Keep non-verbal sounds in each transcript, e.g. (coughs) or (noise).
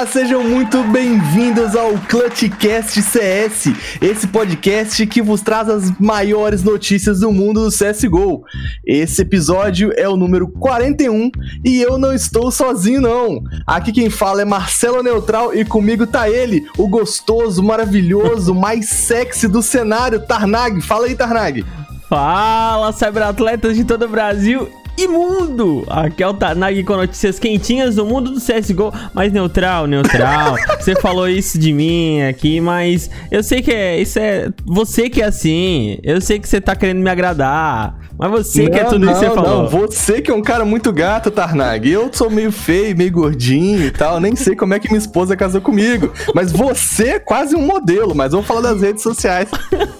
Olá! Sejam muito bem-vindos ao Clutchcast CS, esse podcast que vos traz as maiores notícias do mundo do CSGO. Esse episódio é o número 41 e eu não estou sozinho, não. Aqui quem fala é Marcelo Neutral e comigo tá ele, o gostoso, maravilhoso, (laughs) mais sexy do cenário, Tarnag. Fala aí, Tarnag. Fala, cyberatletas de todo o Brasil e mundo! Aqui é o Tanag com notícias quentinhas do mundo do CSGO, mas neutral, neutral. (laughs) você falou isso de mim aqui, mas eu sei que é, isso é você que é assim. Eu sei que você tá querendo me agradar. Mas você não, que é tudo não, isso que você falou. Não, você que é um cara muito gato, Tarnag. Eu sou meio feio, meio gordinho e tal. Nem sei como é que minha esposa casou comigo. Mas você é quase um modelo. Mas vamos falar das redes sociais. (laughs)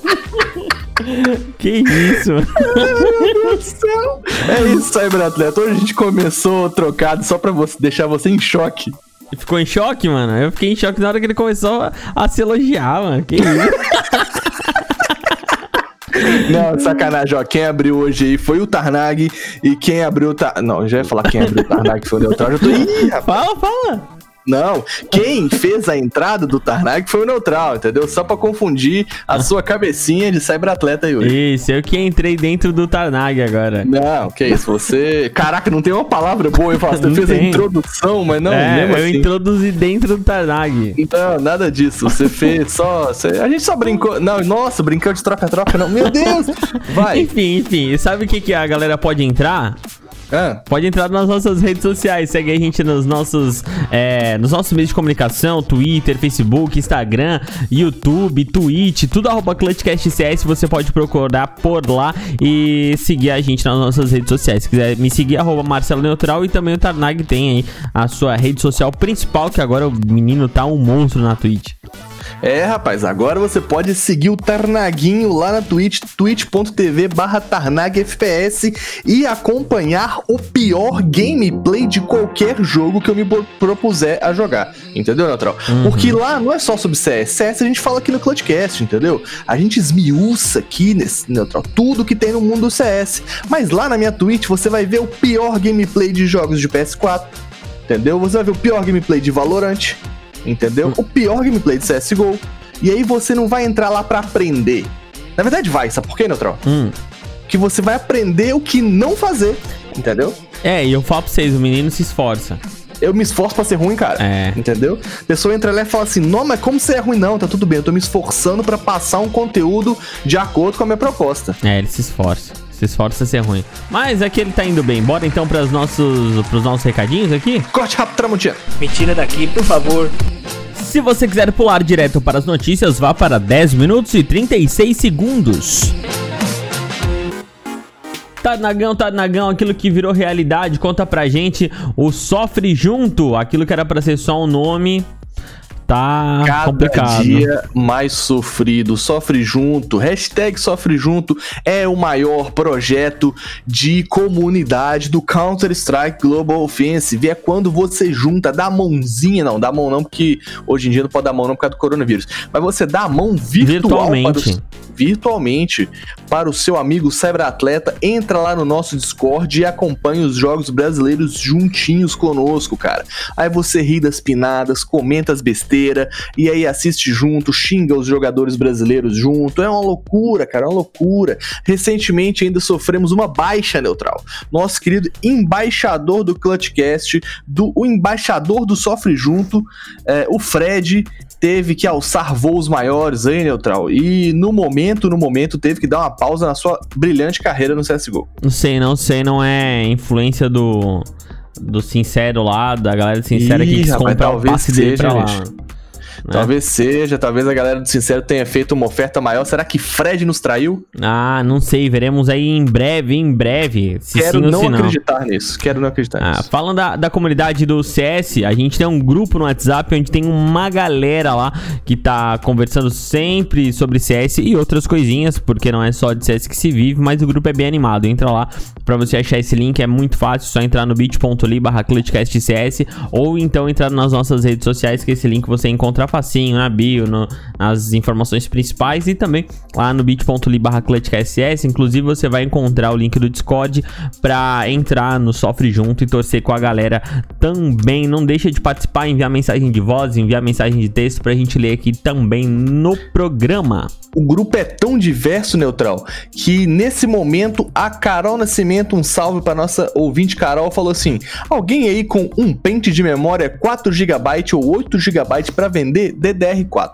Que isso? (laughs) Meu Deus do céu. É isso, Cyberatleta. Hoje a gente começou trocado só pra você, deixar você em choque. Ficou em choque, mano? Eu fiquei em choque na hora que ele começou a, a se elogiar, mano. Que isso? (laughs) Não, sacanagem, ó. Quem abriu hoje aí foi o Tarnag. E quem abriu o Tar... Não, já ia falar quem abriu o Tarnag foi o Neutral. Já tô. Ih, rapaz. Fala, fala. Não, quem fez a entrada do Tarnag foi o Neutral, entendeu? Só pra confundir a sua cabecinha de cyberatleta aí hoje. Isso, eu que entrei dentro do Tarnag agora. Não, que isso, você. (laughs) Caraca, não tem uma palavra boa, eu falo, você Não fez tem. a introdução, mas não, é, mesmo eu assim. introduzi dentro do Tarnag. Não, nada disso. Você fez só. você- A gente só brincou. Não, nossa, brincou de troca-troca, não. Meu Deus! (laughs) Vai! Enfim, enfim, sabe o que, que a galera pode entrar? Pode entrar nas nossas redes sociais, segue a gente nos nossos, é, nos nossos meios de comunicação, Twitter, Facebook, Instagram, YouTube, Twitch, tudo arroba ClutchCastCS, você pode procurar por lá e seguir a gente nas nossas redes sociais. Se quiser me seguir, arroba Marcelo Neutral e também o Tarnag tem aí a sua rede social principal, que agora o menino tá um monstro na Twitch. É, rapaz, agora você pode seguir o Tarnaguinho lá na Twitch, twitch.tv barra TarnagFPS e acompanhar o pior gameplay de qualquer jogo que eu me propuser a jogar. Entendeu, Neutral? Porque lá não é só sobre CS. CS a gente fala aqui no Clutchcast, entendeu? A gente esmiuça aqui nesse Neutral tudo que tem no mundo do CS. Mas lá na minha Twitch você vai ver o pior gameplay de jogos de PS4. Entendeu? Você vai ver o pior gameplay de Valorant. Entendeu? O pior gameplay de CSGO. E aí você não vai entrar lá pra aprender. Na verdade vai, sabe por quê, Neutral? Hum. Que você vai aprender o que não fazer. Entendeu? É, e eu falo pra vocês, o menino se esforça. Eu me esforço pra ser ruim, cara. É. Entendeu? A pessoa entra lá e fala assim: Não, mas como você é ruim? Não, tá tudo bem. Eu tô me esforçando pra passar um conteúdo de acordo com a minha proposta. É, ele se esforça. Se esforça a ser ruim. Mas aqui ele tá indo bem. Bora então pros nossos, pros nossos recadinhos aqui? Corte rápido, Tramontina. Me tira daqui, por favor. Se você quiser pular direto para as notícias, vá para 10 minutos e 36 segundos. Tarnagão, Tarnagão, aquilo que virou realidade, conta pra gente o Sofre Junto, aquilo que era pra ser só um nome, tá Cada complicado. dia mais sofrido. Sofre junto. Hashtag sofre junto é o maior projeto de comunidade do Counter-Strike Global Offensive. É quando você junta, dá a mãozinha, não, dá a mão não, porque hoje em dia não pode dar a mão não por causa do coronavírus. Mas você dá a mão virtual para Virtualmente. Virtualmente para o seu amigo cyberatleta. Entra lá no nosso Discord e acompanha os jogos brasileiros juntinhos conosco, cara. Aí você ri das pinadas, comenta as besteiras, e aí assiste junto, xinga os jogadores brasileiros junto. É uma loucura, cara, é uma loucura. Recentemente ainda sofremos uma baixa neutral. Nosso querido embaixador do Clutchcast, do, o embaixador do Sofre Junto, é, o Fred, teve que alçar voos maiores aí, Neutral. E no momento, no momento, teve que dar uma pausa na sua brilhante carreira no CSGO. Não sei, não sei, não é influência do do Sincero lá, da galera do Sincero Ih, que quis rapaz, comprar o passe dele pra lá. Né? Talvez seja, talvez a galera do Sincero tenha feito uma oferta maior. Será que Fred nos traiu? Ah, não sei, veremos aí em breve, em breve. Se Quero sim não acreditar nisso. Quero não acreditar Ah, nisso. falando da, da comunidade do CS, a gente tem um grupo no WhatsApp onde tem uma galera lá que tá conversando sempre sobre CS e outras coisinhas, porque não é só de CS que se vive, mas o grupo é bem animado. Entra lá pra você achar esse link, é muito fácil, só entrar no bit.ly barra ou então entrar nas nossas redes sociais que esse link você encontra fácil. Facinho, na bio, no, nas informações principais e também lá no bit.ly barra. Inclusive você vai encontrar o link do Discord pra entrar no Sofre Junto e torcer com a galera também. Não deixa de participar, enviar mensagem de voz, enviar mensagem de texto pra gente ler aqui também no programa. O grupo é tão diverso, Neutral, que nesse momento a Carol Nascimento, um salve pra nossa ouvinte Carol, falou assim: alguém aí com um pente de memória 4GB ou 8GB pra vender DDR4.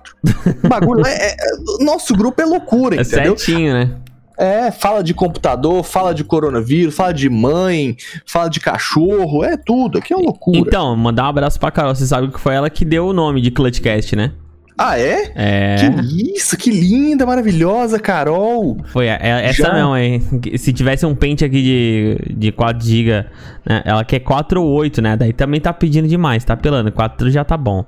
O bagulho é, é- Nosso grupo é loucura, É entendeu? certinho, né? É, fala de computador, fala de coronavírus, fala de mãe, fala de cachorro, é tudo. Aqui é uma loucura. Então, mandar um abraço pra Carol. Você sabe que foi ela que deu o nome de Clutchcast, né? Ah, é? É. Que isso, que linda, maravilhosa, Carol. Foi é- é essa Já? mesmo aí. Se tivesse um pente aqui de, de 4GB, né? Ela quer 4 ou 8, né? Daí também tá pedindo demais, tá apelando. 4 já tá bom.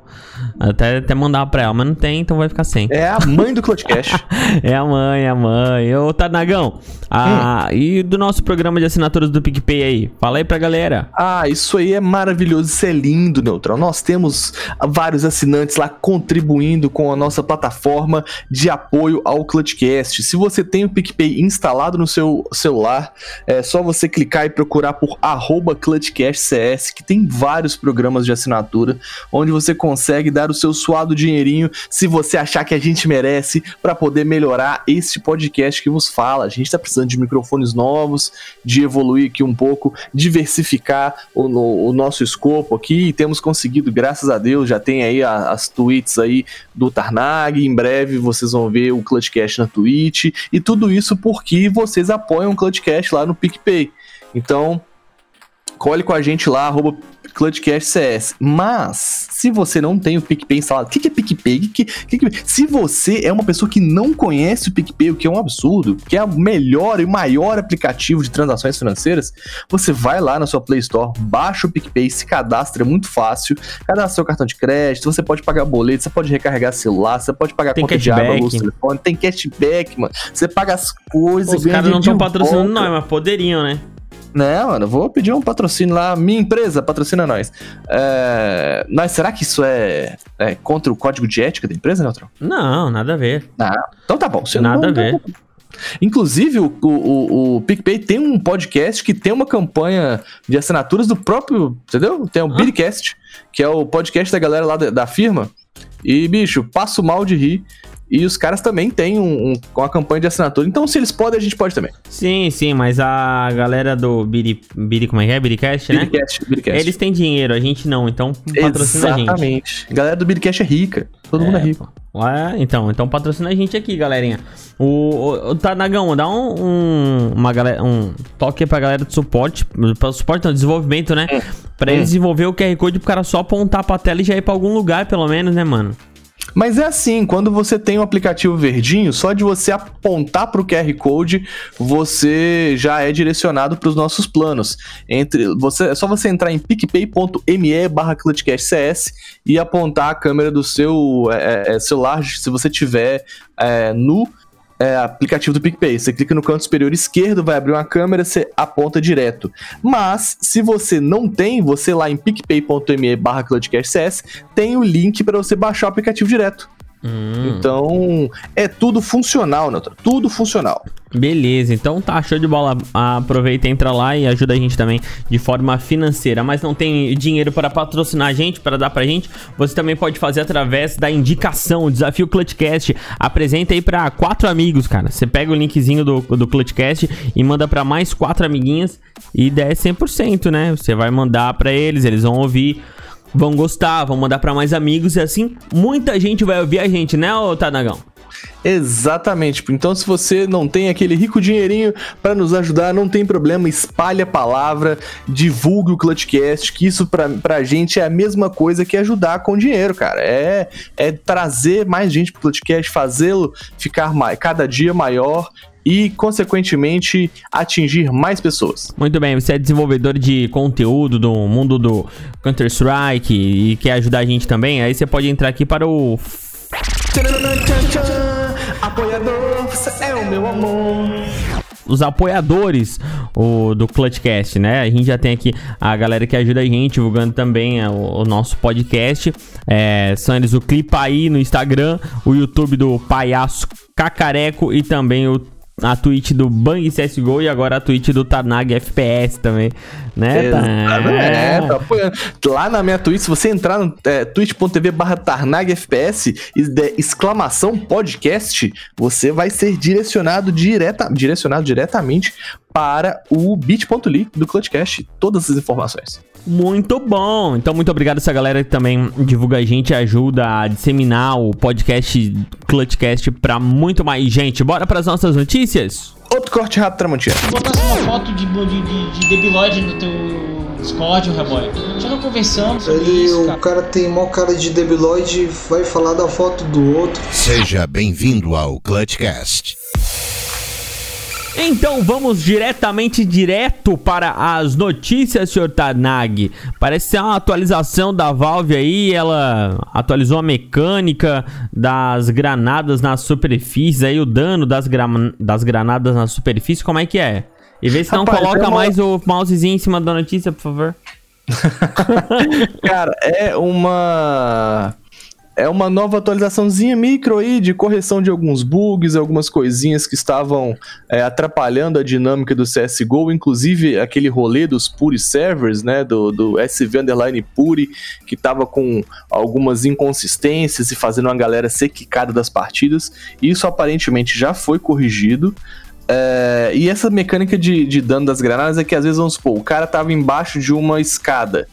Até, até mandar pra ela, mas não tem, então vai ficar sem. É a mãe do Clutchcast. (laughs) É a mãe, é a mãe. Ô, Tanagão. Ah, e do nosso programa de assinaturas do PicPay aí? Fala aí pra galera. Ah, isso aí é maravilhoso, isso é lindo, Neutral. Nós temos vários assinantes lá contribuindo com a nossa plataforma de apoio ao Clutchcast. Se você tem o PicPay instalado no seu celular, é só você clicar e procurar por ClutchCastCS, que tem vários programas de assinatura, onde você consegue dar o seu suado dinheirinho se você achar que a gente merece para poder melhorar esse podcast que vos fala. A gente está precisando de microfones novos, de evoluir aqui um pouco, diversificar o, o nosso escopo aqui e temos conseguido, graças a Deus, já tem aí as tweets aí do Tarnag, em breve vocês vão ver o Clutchcast na Twitch e tudo isso porque vocês apoiam o Clutchcast lá no PicPay. Então, colhe com a gente lá, arroba ClutchCastCS. Mas, se você não tem o PicPay instalado, o que, que é PicPay? Que, que, que- se você é uma pessoa que não conhece o PicPay, o que é um absurdo, que é o melhor e maior aplicativo de transações financeiras, você vai lá na sua Play Store, baixa o PicPay, se cadastra, é muito fácil, cadastra seu cartão de crédito, você pode pagar boleto, você pode recarregar celular, você pode pagar Tem conta de água, cashback. luz, telefone, tem cashback, mano. Você paga as coisas, Os caras não estão patrocinando nós, mas poderiam, né? Né, mano, vou pedir um patrocínio lá. Minha empresa patrocina nós. É... Mas será que isso é, é contra o código de ética da empresa, Neutral? Não, nada a ver. Ah, então tá bom. Você Nada não, a ver. Inclusive, o, o, o, o PicPay tem um podcast que tem uma campanha de assinaturas do próprio. Entendeu? Tem o Ah. Bidcast, que é o podcast da galera lá da, da firma. E, bicho, passo mal de rir. E os caras também têm um, um- uma campanha de assinatura. Então, se eles podem, a gente pode também. Sim, sim, mas a galera do Biri, Biri como é que é? Biricast, né? Bidcast, Bidcast. Eles têm dinheiro, a gente não, então patrocina a gente. Exatamente. A galera do Bidcast é rica. Todo mundo é rico. pô. Lá, então, então patrocina a gente aqui, galerinha. O, o, o Tanagão, dá um, um, uma galera, um toque pra galera do suporte, para suporte não, desenvolvimento, né? Pra eles desenvolver o QR Code pro cara só apontar pra tela e já ir pra algum lugar, pelo menos, né, mano? Mas é assim, quando você tem o aplicativo verdinho, só de você apontar para o QR Code, você já é direcionado para os nossos planos. Entre você, é só você entrar em picpay.me barra clutchcastcs e apontar a câmera do seu é, é, celular, se você tiver é, no é, aplicativo do PicPay. Você clica no canto superior esquerdo, vai abrir uma câmera, você aponta direto. Mas, se você não tem, você lá em picpay.me barra tem o link para você baixar o aplicativo direto. Hum, Então, é tudo funcional, Neutro. Tudo funcional. Beleza, então tá, show de bola. Aproveita, entra lá e ajuda a gente também de forma financeira. Mas não tem dinheiro para patrocinar a gente, para dar pra gente, você também pode fazer através da indicação, o desafio Clutchcast. Apresenta aí pra quatro amigos, cara. Você pega o linkzinho do, do Clutchcast e manda pra mais quatro amiguinhas e der 100%, né? Você vai mandar pra eles, eles vão ouvir. Vão gostar, vão mandar pra mais amigos e assim muita gente vai ouvir a gente, né, ô? Exatamente. Então, se você não tem aquele rico dinheirinho para nos ajudar, não tem problema, espalhe a palavra, divulgue o Clutchcast, que isso pra, pra gente é a mesma coisa que ajudar com dinheiro, cara. É, é trazer mais gente pro Clutchcast, fazê-lo ficar mais, cada dia maior e, consequentemente, atingir mais pessoas. Muito bem, você é desenvolvedor de conteúdo do mundo do Counter-Strike e quer ajudar a gente também, aí você pode entrar aqui para o o meu amor. os apoiadores o, do Clutchcast, né? A gente já tem aqui a galera que ajuda a gente, divulgando também é, o, o nosso podcast. É, são eles o Clipa aí no Instagram, o YouTube do Palhaço Cacareco e também o a Twitch do Bang CSGO e agora a Twitch do Tarnag FPS também, né? É, tá apoiando. Lá na minha Twitch, se você entrar no é, twitch.tv barra Tarnag FPS e exclamação podcast, você vai ser direcionado, direta, direcionado diretamente para o bit.ly do Clutchcast, todas as informações. Muito bom! Então, muito obrigado essa galera que também divulga a gente, ajuda a disseminar o podcast Clutchcast para muito mais gente. Bora para as nossas notícias? Outro corte rápido, Tramontina. Botasse uma foto de, de, de, de debilóide no teu Discord, Reboy. Já não conversamos sobre Ele, isso, o cara. cara tem mó cara de debilóide vai falar da foto do outro. Seja bem-vindo ao Clutchcast. Então vamos diretamente direto para as notícias, Sr. Tarnag. Parece ser uma atualização da Valve aí, ela atualizou a mecânica das granadas nas superfícies, aí o dano das, gra das granadas na superfície, como é que é? E vê se não Rapaz, coloca é uma- mais o mousezinho em cima da notícia, por favor. (laughs) Cara, é uma. É uma nova atualizaçãozinha micro aí de correção de alguns bugs, algumas coisinhas que estavam é, atrapalhando a dinâmica do CSGO, inclusive aquele rolê dos Puri Servers, né? Do, do SV Underline Puri, que tava com algumas inconsistências e fazendo uma galera ser quicada das partidas. Isso aparentemente já foi corrigido. É, e essa mecânica de, de dano das granadas é que às vezes, vamos supor, o cara tava embaixo de uma escada.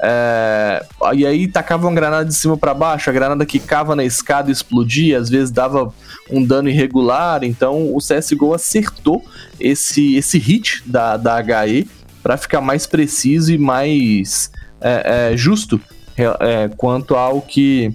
É, e aí tacava uma granada de cima pra baixo, a granada quicava na escada e explodia, às vezes dava um dano irregular, então o CSGO acertou esse, esse hit da, da HE pra ficar mais preciso e mais é, é, justo é, quanto ao que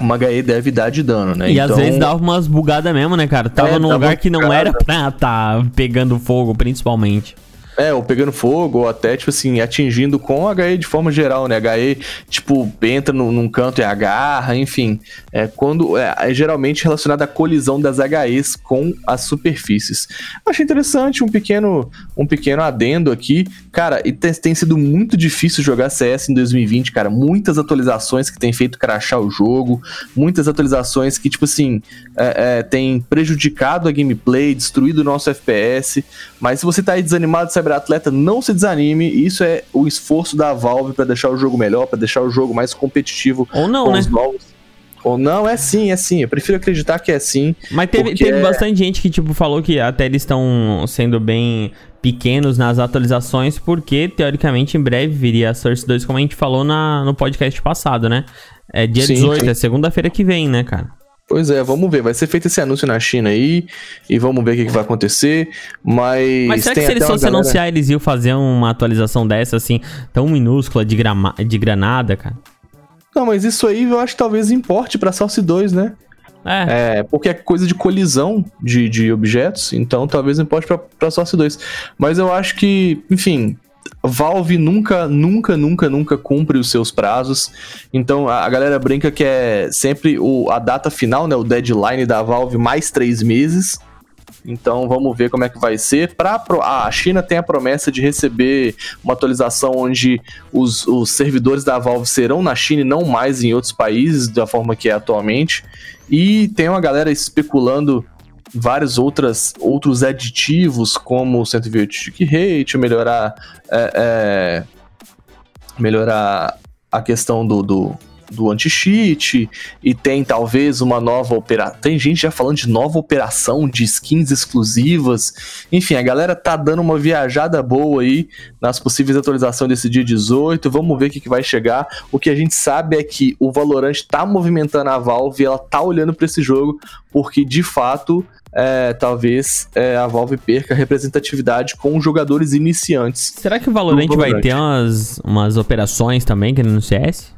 uma HE deve dar de dano, né? E às vezes dava umas bugadas mesmo, né, cara? Tava É, num lugar que não era pra tá pegando fogo, principalmente. É, ou pegando fogo, ou até, tipo assim, atingindo com HE de forma geral, né? HE, tipo, entra no, num canto e agarra, enfim. É quando. É, é geralmente relacionado à colisão das HEs com as superfícies. Achei interessante, um pequeno, um pequeno adendo aqui. Cara, e tem, tem sido muito difícil jogar CS em 2020, cara. Muitas atualizações que tem feito crashar o jogo, muitas atualizações que, tipo assim, é, é, tem prejudicado a gameplay, destruído o nosso FPS. Mas se você tá aí desanimado, cyberatleta, não se desanime. Isso é o esforço da Valve pra deixar o jogo melhor, pra deixar o jogo mais competitivo Ou não, com né? os novos. Ou não, é sim, é sim. Eu prefiro acreditar que é sim. Mas teve, Porque teve é- bastante gente que, tipo, falou que até eles estão sendo bem pequenos nas atualizações, porque, teoricamente, em breve viria a Source 2, como a gente falou na, no podcast passado, né? É dia Sim, 18, sim. é segunda-feira que vem, né, cara? Pois é, vamos ver. Vai ser feito esse anúncio na China aí. E vamos ver o que, que vai acontecer. Mas. Mas será que se eles fossem galera- anunciar, eles iam fazer uma atualização dessa, assim, tão minúscula de, grama de granada, cara? Não, mas isso aí eu acho que talvez importe pra Source 2, né? É, É, porque é coisa de colisão de, de objetos, então talvez importe pra, pra Source 2. Mas eu acho que, enfim, Valve nunca, nunca, nunca, nunca cumpre os seus prazos. Então a, galera brinca que é sempre o, a data final, né? O deadline da Valve mais três meses. Então vamos ver como é que vai ser. Pra, a China tem a promessa de receber uma atualização onde os, os servidores da Valve serão na China e não mais em outros países, da forma que é atualmente. E tem uma galera especulando vários outras, outros aditivos, como 128 stick rate, melhorar, é, é, melhorar a questão do, do, do anti-cheat, e tem talvez uma nova operação. Tem gente já falando de nova operação de skins exclusivas. Enfim, a galera tá dando uma viajada boa aí nas possíveis atualizações desse dia 18. Vamos ver o que, que vai chegar. O que a gente sabe é que o Valorant tá movimentando a Valve, ela tá olhando para esse jogo, porque de fato. É, talvez é, a Valve perca a representatividade com jogadores iniciantes. será que o Valorant vai ter umas, umas operações também, que no CS?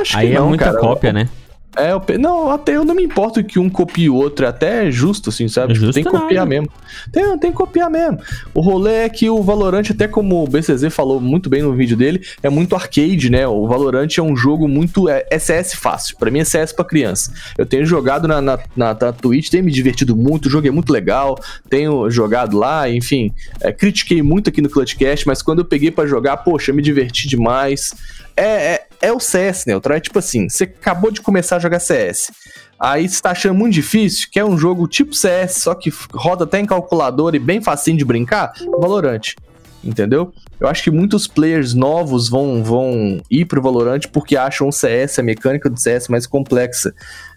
Acho Aí que é não, muita cara. cópia, né? É, eu pe- não, até eu não me importo que um copie o outro, é até justo, assim, sabe? É Tipo, justo tem que copiar nada. mesmo. Tem, tem que copiar mesmo. O rolê é que o Valorant, até como o BCZ falou muito bem no vídeo dele, é muito arcade, né? O Valorant é um jogo muito. É, é CS fácil. Pra mim é CS pra criança. Eu tenho jogado na, na, na, na Twitch, tenho me divertido muito, o jogo é muito legal. Tenho jogado lá, enfim. é, critiquei muito aqui no Clutchcast, mas quando eu peguei pra jogar, poxa, eu me diverti demais. É, é, é o CS, Neutral. É tipo assim, você acabou de começar a jogar CS. Aí você tá achando muito difícil, que é um jogo tipo CS, só que roda até em calculador e bem facinho de brincar, Valorant. Entendeu? Eu acho que muitos players novos vão, vão ir pro Valorant porque acham o CS, a mecânica do CS mais complexa.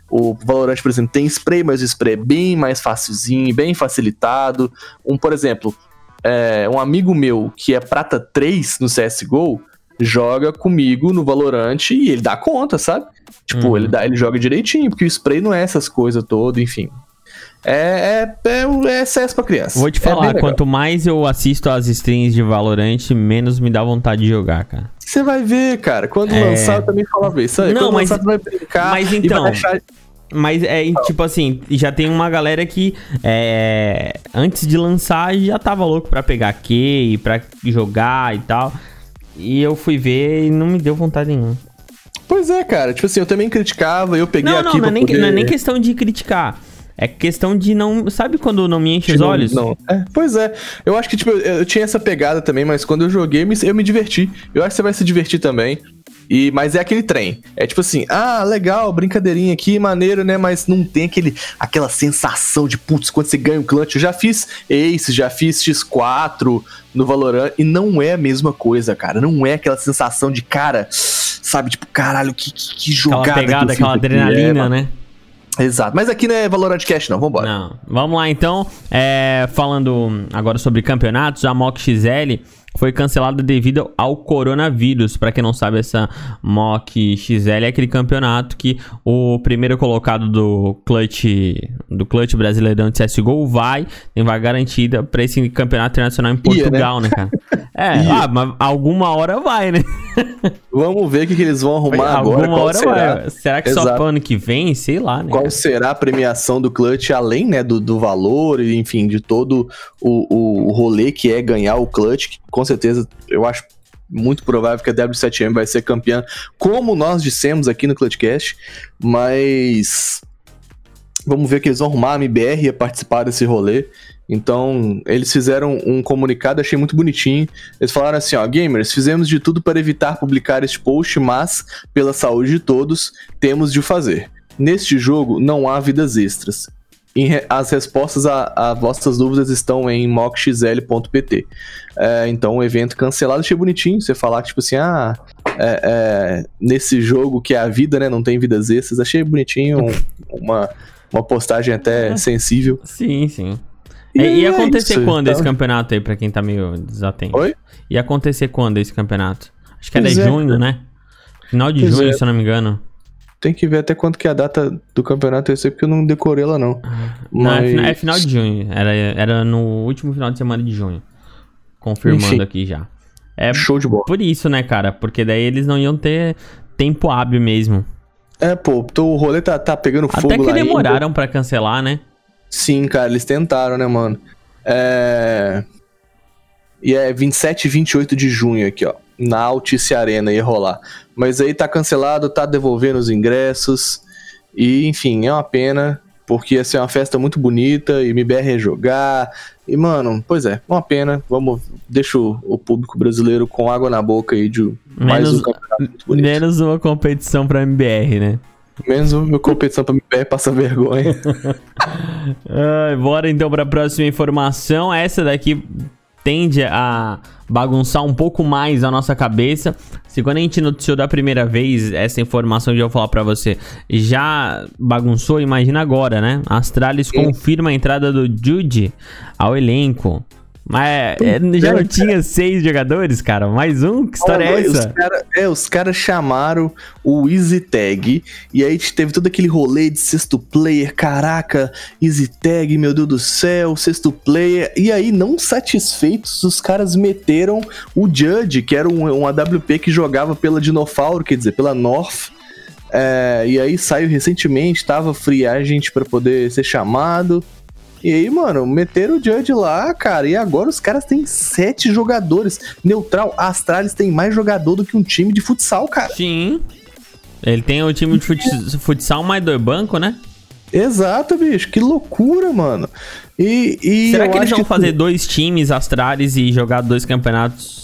O Valorant, por exemplo, tem spray, mas o spray é bem mais facilzinho, bem facilitado. Um, por exemplo, é, um amigo meu que é prata 3 no CSGO joga comigo no Valorant e ele dá conta, sabe? Tipo, Uhum. ele, dá, ele joga direitinho, porque o spray não é essas coisas todas, enfim. É, é, é, é CS pra criança. Vou te É falar, legal. quanto mais eu assisto as streams de Valorant, menos me dá vontade de jogar, cara. Você vai ver, cara. Quando É. lançar, eu também falava isso. aí. Não, Quando mas- lançar, tu vai brincar mas e então- vai achar... Mas é tipo assim, já tem uma galera que é, antes de lançar já tava louco pra pegar key, pra jogar e tal. E eu fui ver e não me deu vontade nenhuma. Pois é, cara. Tipo assim, eu também criticava, eu peguei Não, aqui não, não pra é, nem, poder... não é nem questão de criticar. É questão de não. Sabe quando não me enche os Não, olhos? Não. É, pois é. Eu acho que, tipo, eu, eu tinha essa pegada também, mas quando eu joguei, me- eu me diverti. Eu acho que você vai se divertir também. E, mas é aquele trem. É tipo assim, ah, legal, brincadeirinha aqui, maneiro, né? Mas não tem aquele, aquela sensação de, putz, quando você ganha o clutch. Eu já fiz Ace, já fiz X4 no Valorant, e não é a mesma coisa, cara. Não é aquela sensação de, cara, sabe, tipo, caralho, que, que, que Aquela jogada. que eu pegada, fiz aquela aqui. adrenalina, É, né? Exato. Mas aqui não é Valorant Cash, não. Vambora. Não. Vamos lá então. É, falando agora sobre campeonatos, a MOC XL foi cancelada devido ao coronavírus. Pra quem não sabe, essa MOC XL é aquele campeonato que o primeiro colocado do Clutch do Clutch Brasileirão de CSGO vai, tem vaga garantida pra esse campeonato internacional em Ia, Portugal, né, cara? (laughs) É, Ia. ah, mas alguma hora vai, né? (laughs) Vamos ver o que, que eles vão arrumar agora. alguma hora será. vai. Será que só Exato. pro ano que vem? Sei lá, né? Qual será a premiação do Clutch, além né, do, do valor, e, enfim, de todo o, o, rolê que é ganhar o Clutch, que com certeza eu acho muito provável que a W7M vai ser campeã, como nós dissemos aqui no Clutchcast, mas vamos ver que eles vão arrumar, a MBR ia participar desse rolê. Então, eles fizeram um comunicado, achei muito bonitinho. Eles falaram assim: ó, gamers, fizemos de tudo para evitar publicar este post, mas, pela saúde de todos, temos de o fazer. Neste jogo não há vidas extras. As respostas a, a vossas dúvidas estão em mockxl.pt. É, então, o evento cancelado, achei bonitinho. Você falar que, tipo assim, ah, é, é, nesse jogo que é a vida, né? Não tem vidas extras. Achei bonitinho. (laughs) um- uma, uma postagem até sensível. Sim, sim. E E, ia é acontecer isso, quando então. esse campeonato aí, pra quem tá meio desatento? Oi? Ia acontecer quando esse campeonato? Acho que era Pois é, junho, né? Final de Pois junho, é. se eu não me engano. Tem que ver até quanto que é a data do campeonato sei porque eu não decorei ela, não. Não, é, Mas- fina- é final de junho. Era, era no último final de semana de junho. Confirmando Enfim. aqui já. É Show de bola. por isso, né, cara? Porque daí eles não iam ter tempo hábil mesmo. É, pô, tô- o rolê tá, tá pegando fogo Até que lá ainda. demoraram pra cancelar, né? Sim, cara, eles tentaram, né, mano? É... E é 27 e 28 de junho aqui, ó. Na Altice Arena ia rolar. Mas aí tá cancelado, tá devolvendo os ingressos. E, enfim, é uma pena, porque ia ser uma festa muito bonita, e MBR ia jogar. E, mano, pois é, uma pena. Vamos, deixa o, o público brasileiro com água na boca aí de mais Menos- um campeonato muito bonito. Menos uma competição pra MBR, né? Menos uma competição pra MBR passar vergonha. (laughs) Ai, bora então para a próxima informação. Essa daqui tende a bagunçar um pouco mais a nossa cabeça. Se quando a gente noticiou da primeira vez essa informação que eu vou falar pra você já bagunçou, imagina agora, né? Astralis confirma a entrada do Jude ao elenco. Mas é, já não tinha seis jogadores, cara? Mais um? Que história é essa? Os cara, é, os caras chamaram o Easy Tag e aí teve todo aquele rolê de sexto player, caraca, Easy Tag, meu Deus do céu, sexto player. E aí, não satisfeitos, os caras meteram o Judge, que era um, um AWP que jogava pela Dinofauro, quer dizer, pela North. É, e aí saiu recentemente, tava free agent pra poder ser chamado. E aí, mano, meteram o Judge lá, cara. E agora os caras têm sete jogadores. Neutral, a Astralis tem mais jogador do que um time de futsal, cara. Sim. Ele tem o time de fut- futsal mais do banco, né? Exato, bicho. Que loucura, mano. E, e Será que eles vão fazer dois times Astralis e jogar dois campeonatos?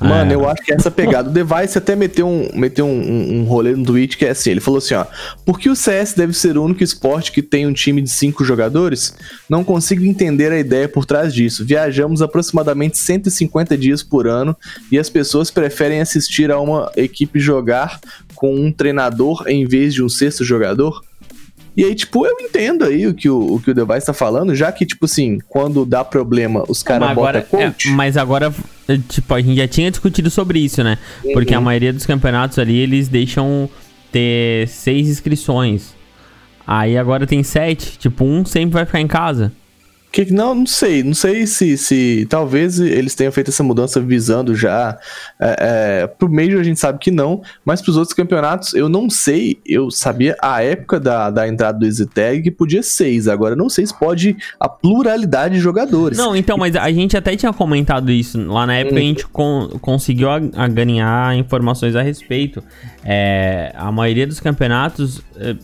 Mano, É. eu acho que essa pegada. O Device até meteu um, meteu um, um, um rolê no tweet que é assim: ele falou assim, ó. Por que o CS deve ser o único esporte que tem um time de cinco jogadores? Não consigo entender a ideia por trás disso. Viajamos aproximadamente 150 dias por ano e as pessoas preferem assistir a uma equipe jogar com um treinador em vez de um sexto jogador? E aí, tipo, eu entendo aí o que o, o que o Device tá falando, já que, tipo assim, quando dá problema, os caras botam coach. é, mas agora, é, tipo, a gente já tinha discutido sobre isso, né? Porque a Uhum. maioria dos campeonatos ali, eles deixam ter seis inscrições. Aí agora tem sete. Tipo, um sempre vai ficar em casa. Que, não, não sei. Não sei se, se talvez eles tenham feito essa mudança visando já. É, é, pro Major a gente sabe que não, mas pros outros campeonatos eu não sei. Eu sabia a época da, da entrada do EasyTag que podia seis. Agora eu não sei se pode a pluralidade de jogadores. Não, então, mas a gente até tinha comentado isso. Lá na época a gente con- conseguiu a, a ganhar informações a respeito. É, a maioria dos campeonatos é,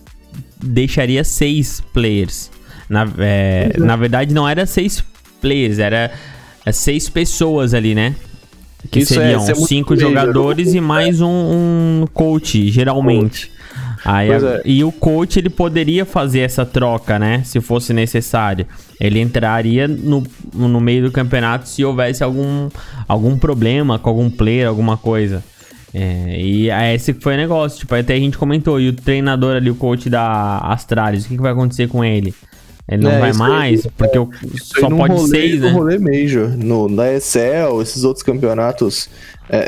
deixaria seis players. Na, é, na verdade, não era seis players, era é, seis pessoas ali, né? Que Isso é- seriam é muito cinco player, jogadores e mais um, um coach, geralmente. Aí, Pois a- é. E o coach ele poderia fazer essa troca, né? Se fosse necessário. Ele entraria no, no meio do campeonato se houvesse algum, algum problema com algum player, alguma coisa. É, e é esse foi o negócio. Tipo, até a gente comentou. E o treinador ali, o coach da Astralis, o que, que vai acontecer com ele? Ele não É, vai mais? Porque o- aí só pode rolê, seis, no né? rolê Major, no, na ESL, esses outros campeonatos, é,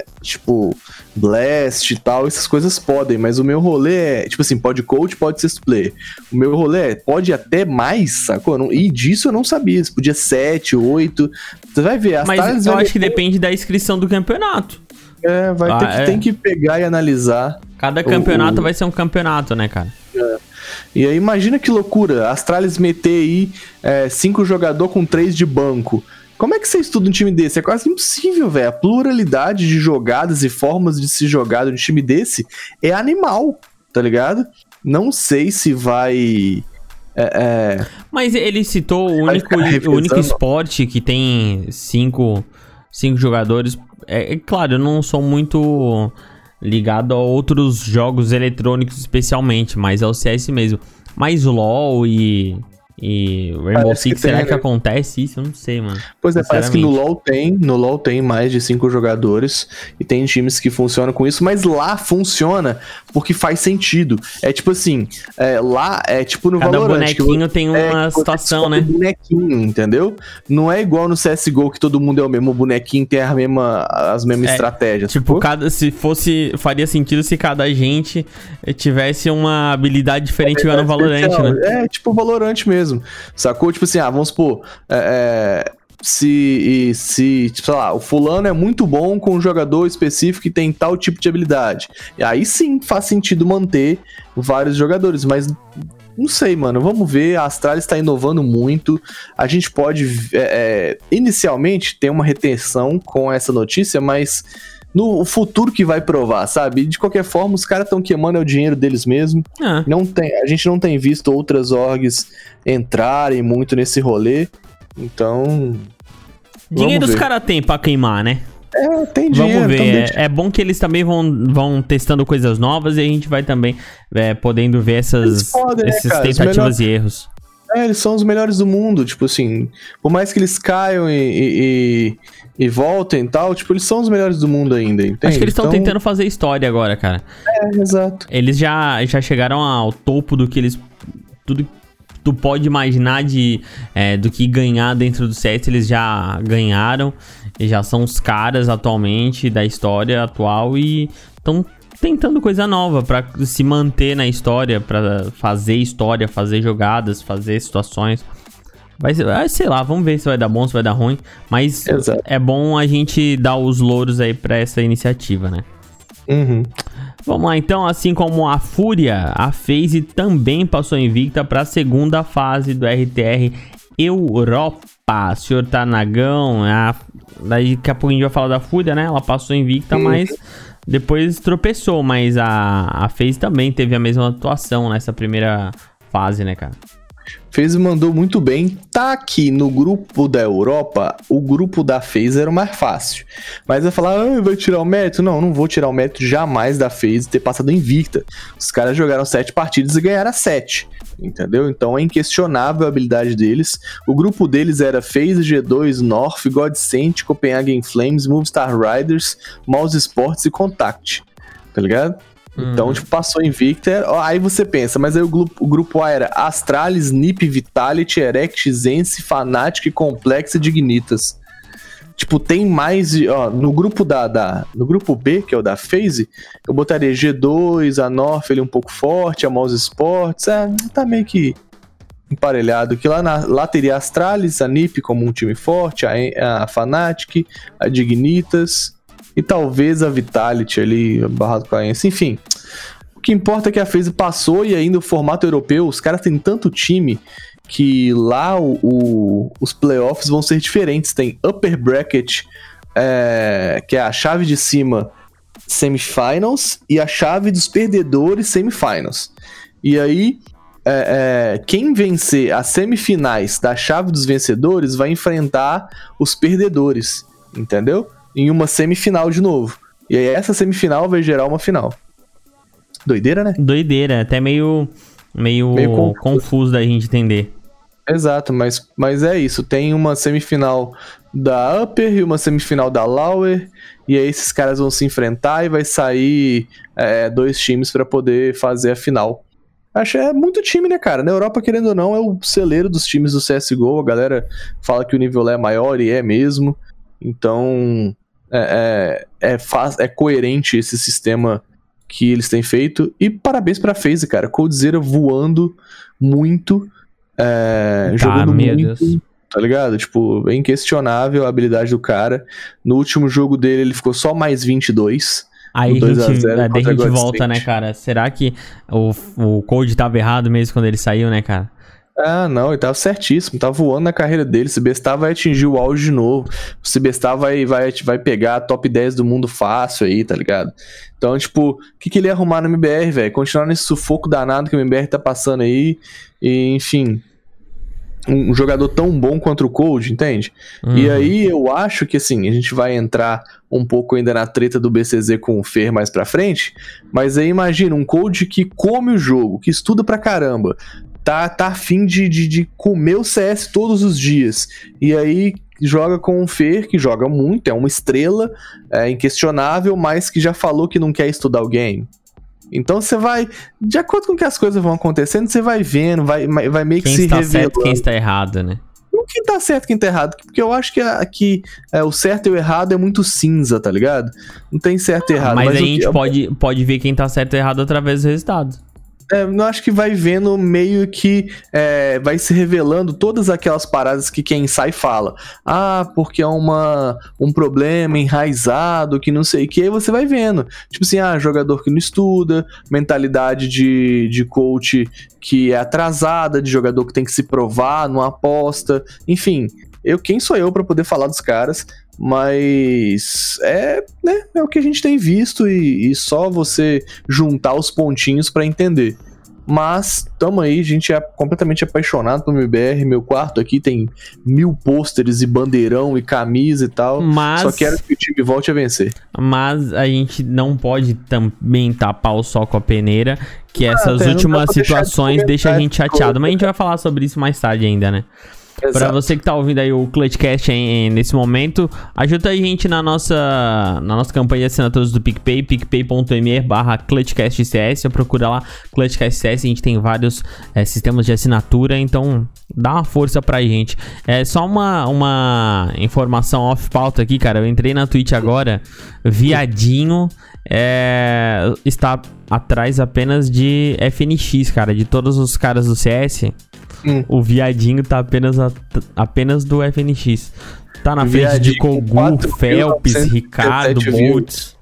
é, tipo, Blast e tal, essas coisas podem, mas o meu rolê é, tipo assim, pode coach, pode sexto player. O meu rolê é, pode até mais, sacou? Não- e disso eu não sabia, isso podia sete, oito, você vai ver. As Mas eu acho que depende da inscrição do campeonato. É, vai ter Ah, que, é. tem que pegar e analisar. Cada O- campeonato o- vai ser um campeonato, né, cara? E aí, imagina que loucura, Astralis meter aí é, cinco jogador com três de banco. Como é que você estuda um time desse? É quase impossível, velho. A pluralidade de jogadas e formas de se jogar um time desse é animal, tá ligado? Não sei se vai. É, é, Mas ele citou o único, o único esporte que tem cinco, cinco jogadores. É, é claro, eu não sou muito ligado a outros jogos eletrônicos especialmente, mas é o CS mesmo. Mas LoL e, e Rainbow Parece que Six, será tem, que né? acontece isso? Eu não sei, mano. Pois é, parece que no. LoL tem, no LoL tem mais de cinco jogadores e tem times que funcionam com isso, mas lá funciona porque faz sentido. É tipo assim, é, lá é tipo no Cada Valorant. que bonequinho tem uma É, que você situação, né? bonequinho, entendeu? Não é igual no CSGO que todo mundo é o mesmo bonequinho, tem a mesma, as mesmas É, estratégias. Tipo, cada, se fosse. Faria sentido se cada gente tivesse uma habilidade diferente igual no Valorant, Especial. né? É, tipo Valorant mesmo. Sacou? Tipo assim, ah, vamos supor. é, é, se, se, tipo, sei lá, o fulano é muito bom com um jogador específico que tem tal tipo de habilidade. E aí sim faz sentido manter vários jogadores, mas não sei, mano. Vamos ver. A Astralis está inovando muito. A gente pode, é, é, inicialmente, ter uma retenção com essa notícia, mas no futuro que vai provar, sabe? De qualquer forma, os caras estão queimando é o dinheiro deles mesmo. Ah, Não tem, a gente não tem visto outras orgs entrarem muito nesse rolê. Então. dinheiro os caras têm pra queimar, né? É, tem dinheiro. Vamos ver. É, é bom que eles também vão, vão testando coisas novas e a gente vai também é, podendo ver essas, podem, né, cara? Os tentativas e erros. É, eles são os melhores do mundo. Tipo assim, por mais que eles caiam e, e, e- e voltem e tal, tipo, eles são os melhores do mundo ainda. Entende? Acho que eles estão Então, tentando fazer história agora, cara. É, exato. Eles já, já chegaram ao topo do que eles. Tudo que tu pode imaginar de, é, do que ganhar dentro do CS, eles já ganharam. E já são os caras atualmente da história atual e estão tentando coisa nova pra se manter na história, pra fazer história, fazer jogadas, fazer situações. Vai ah, sei lá, vamos ver se vai dar bom, se vai dar ruim. Mas Exato. é bom a gente dar os louros aí pra essa iniciativa, né? Uhum. Vamos lá, então, assim como a Fúria, a FaZe também passou invicta para a segunda fase do RTR Europa. Senhor Tanagão, a... daqui a pouco a gente vai falar da Fúria, né? Ela passou invicta, mas depois tropeçou. Mas a, a FaZe também teve a mesma atuação nessa primeira fase, né, cara? FaZe mandou muito bem. Tá aqui no grupo da Europa, o grupo da FaZe era o mais fácil. Mas vai falar, ah, vai tirar o mérito? Não, não vou tirar o mérito jamais da FaZe ter passado invicta. Os caras jogaram sete partidas e ganharam sete. Entendeu? Então é inquestionável a habilidade deles. O grupo deles era FaZe, G2, North, Godsent, Copenhagen Flames, Movistar Riders, Mouse Sports e Contact. Tá ligado? Então, Uhum. tipo, passou invicta. Aí você pensa, mas aí o grupo, o grupo A era Astralis, Nip, Vitality, Erect, Zense, Fnatic, Complex e Dignitas. Tipo, tem mais. Ó, no grupo da, da. No grupo B, que é o da FaZe, eu botaria G2, a North ele um pouco forte, a Mouse Sports. É, tá meio que emparelhado. Que lá, na- lá teria a Astralis, a Nip como um time forte, a, a Fnatic, a Dignitas e talvez a Vitality ali, barrado com Ence. Enfim, o que importa é que a FaZe passou e ainda o formato europeu, os caras têm tanto time que lá o, o- os playoffs vão ser diferentes. Tem upper bracket, é, que é a chave de cima semifinals e a chave dos perdedores semifinals. E aí, é, é, quem vencer as semifinais da chave dos vencedores vai enfrentar os perdedores, entendeu? Em uma semifinal de novo. E aí essa semifinal vai gerar uma final. Doideira, né? Doideira, até meio, meio, Meio confuso. confuso da gente entender. Exato, mas, mas é isso. Tem uma semifinal da Upper e uma semifinal da Lower. E aí esses caras vão se enfrentar e vai sair é, dois times pra poder fazer a final. Acho é muito time, né, cara? Na Europa, querendo ou não, é o celeiro dos times do CSGO. A galera fala que o nível lá é maior e é mesmo. Então, é, é, é, fa- é coerente esse sistema que eles têm feito. E parabéns pra FaZe, cara. Coldzera voando muito. É, Tá, jogando muito. Deus. Tá ligado? Tipo, é inquestionável a habilidade do cara. No último jogo dele, ele ficou só mais 22. Aí a 2 a gente, 0 daí a gente volta, né, cara? Será que o, o Code tava errado mesmo quando ele saiu, né, cara? Ah, não, ele tava certíssimo, tava voando na carreira dele. Se bestar, vai atingir o auge de novo. Se bestar, vai, vai, vai pegar a top 10 do mundo fácil aí, tá ligado? Então, tipo, o que, que ele ia arrumar no MBR, velho? Continuar nesse sufoco danado que o MBR tá passando aí. E, enfim. Um jogador tão bom quanto o Cold, entende? E Uhum. aí eu acho que assim, a gente vai entrar um pouco ainda na treta do BCZ com o Fer mais pra frente, mas aí imagina um coach que come o jogo, que estuda pra caramba, tá, tá afim de, de, de comer o CS todos os dias, e aí joga com o Fer, que joga muito, é uma estrela, é inquestionável, mas que já falou que não quer estudar o game. Então você vai, de acordo com que as coisas vão acontecendo, você vai vendo, vai, vai meio que Quem se está revelando certo, quem está errado, né? o que tá certo e quem tá errado. Porque eu acho que, a- que é, o certo e o errado é muito cinza, tá ligado? Não tem certo e errado. Mas, Mas, a gente que- pode, pode ver quem tá certo e errado através dos resultados. É, eu acho que vai vendo meio que é, vai se revelando todas aquelas paradas que quem sai fala. Ah, porque é uma, um problema enraizado, que não sei o que, aí você vai vendo. Tipo assim, ah, jogador que não estuda, mentalidade de, de coach que é atrasada, de jogador que tem que se provar, não aposta, enfim. Eu, quem sou eu pra poder falar dos caras? Mas é, né, é o que a gente tem visto e, e só você juntar os pontinhos pra entender. Mas tamo aí, a gente é completamente apaixonado pelo MBR. Meu quarto aqui tem mil pôsteres e bandeirão e camisa e tal. Mas, Só quero que o time volte a vencer. mas a gente não pode também tapar o sol com a peneira, que essas não dá últimas de situações deixam a gente essas chateado. Mas a gente vai falar sobre isso mais tarde ainda, né? Exato. você que tá ouvindo aí o Clutchcast em- em- nesse momento, ajuda a gente na nossa, na nossa campanha de assinaturas do PicPay, picpay.me barra ClutchCastCS, procura lá ClutchCastCS, a gente tem vários eh, sistemas de assinatura, então dá uma força pra gente. É só uma, uma informação off-pauta aqui, cara, eu entrei na Twitch agora, Viadinho é, está atrás apenas de FNX, cara, de todos os caras do CS... Hum. O viadinho tá apenas, a- apenas do FNX. Tá na frente de Viadinho com Kogu, 4.977 Phelps, Ricardo. Boltz.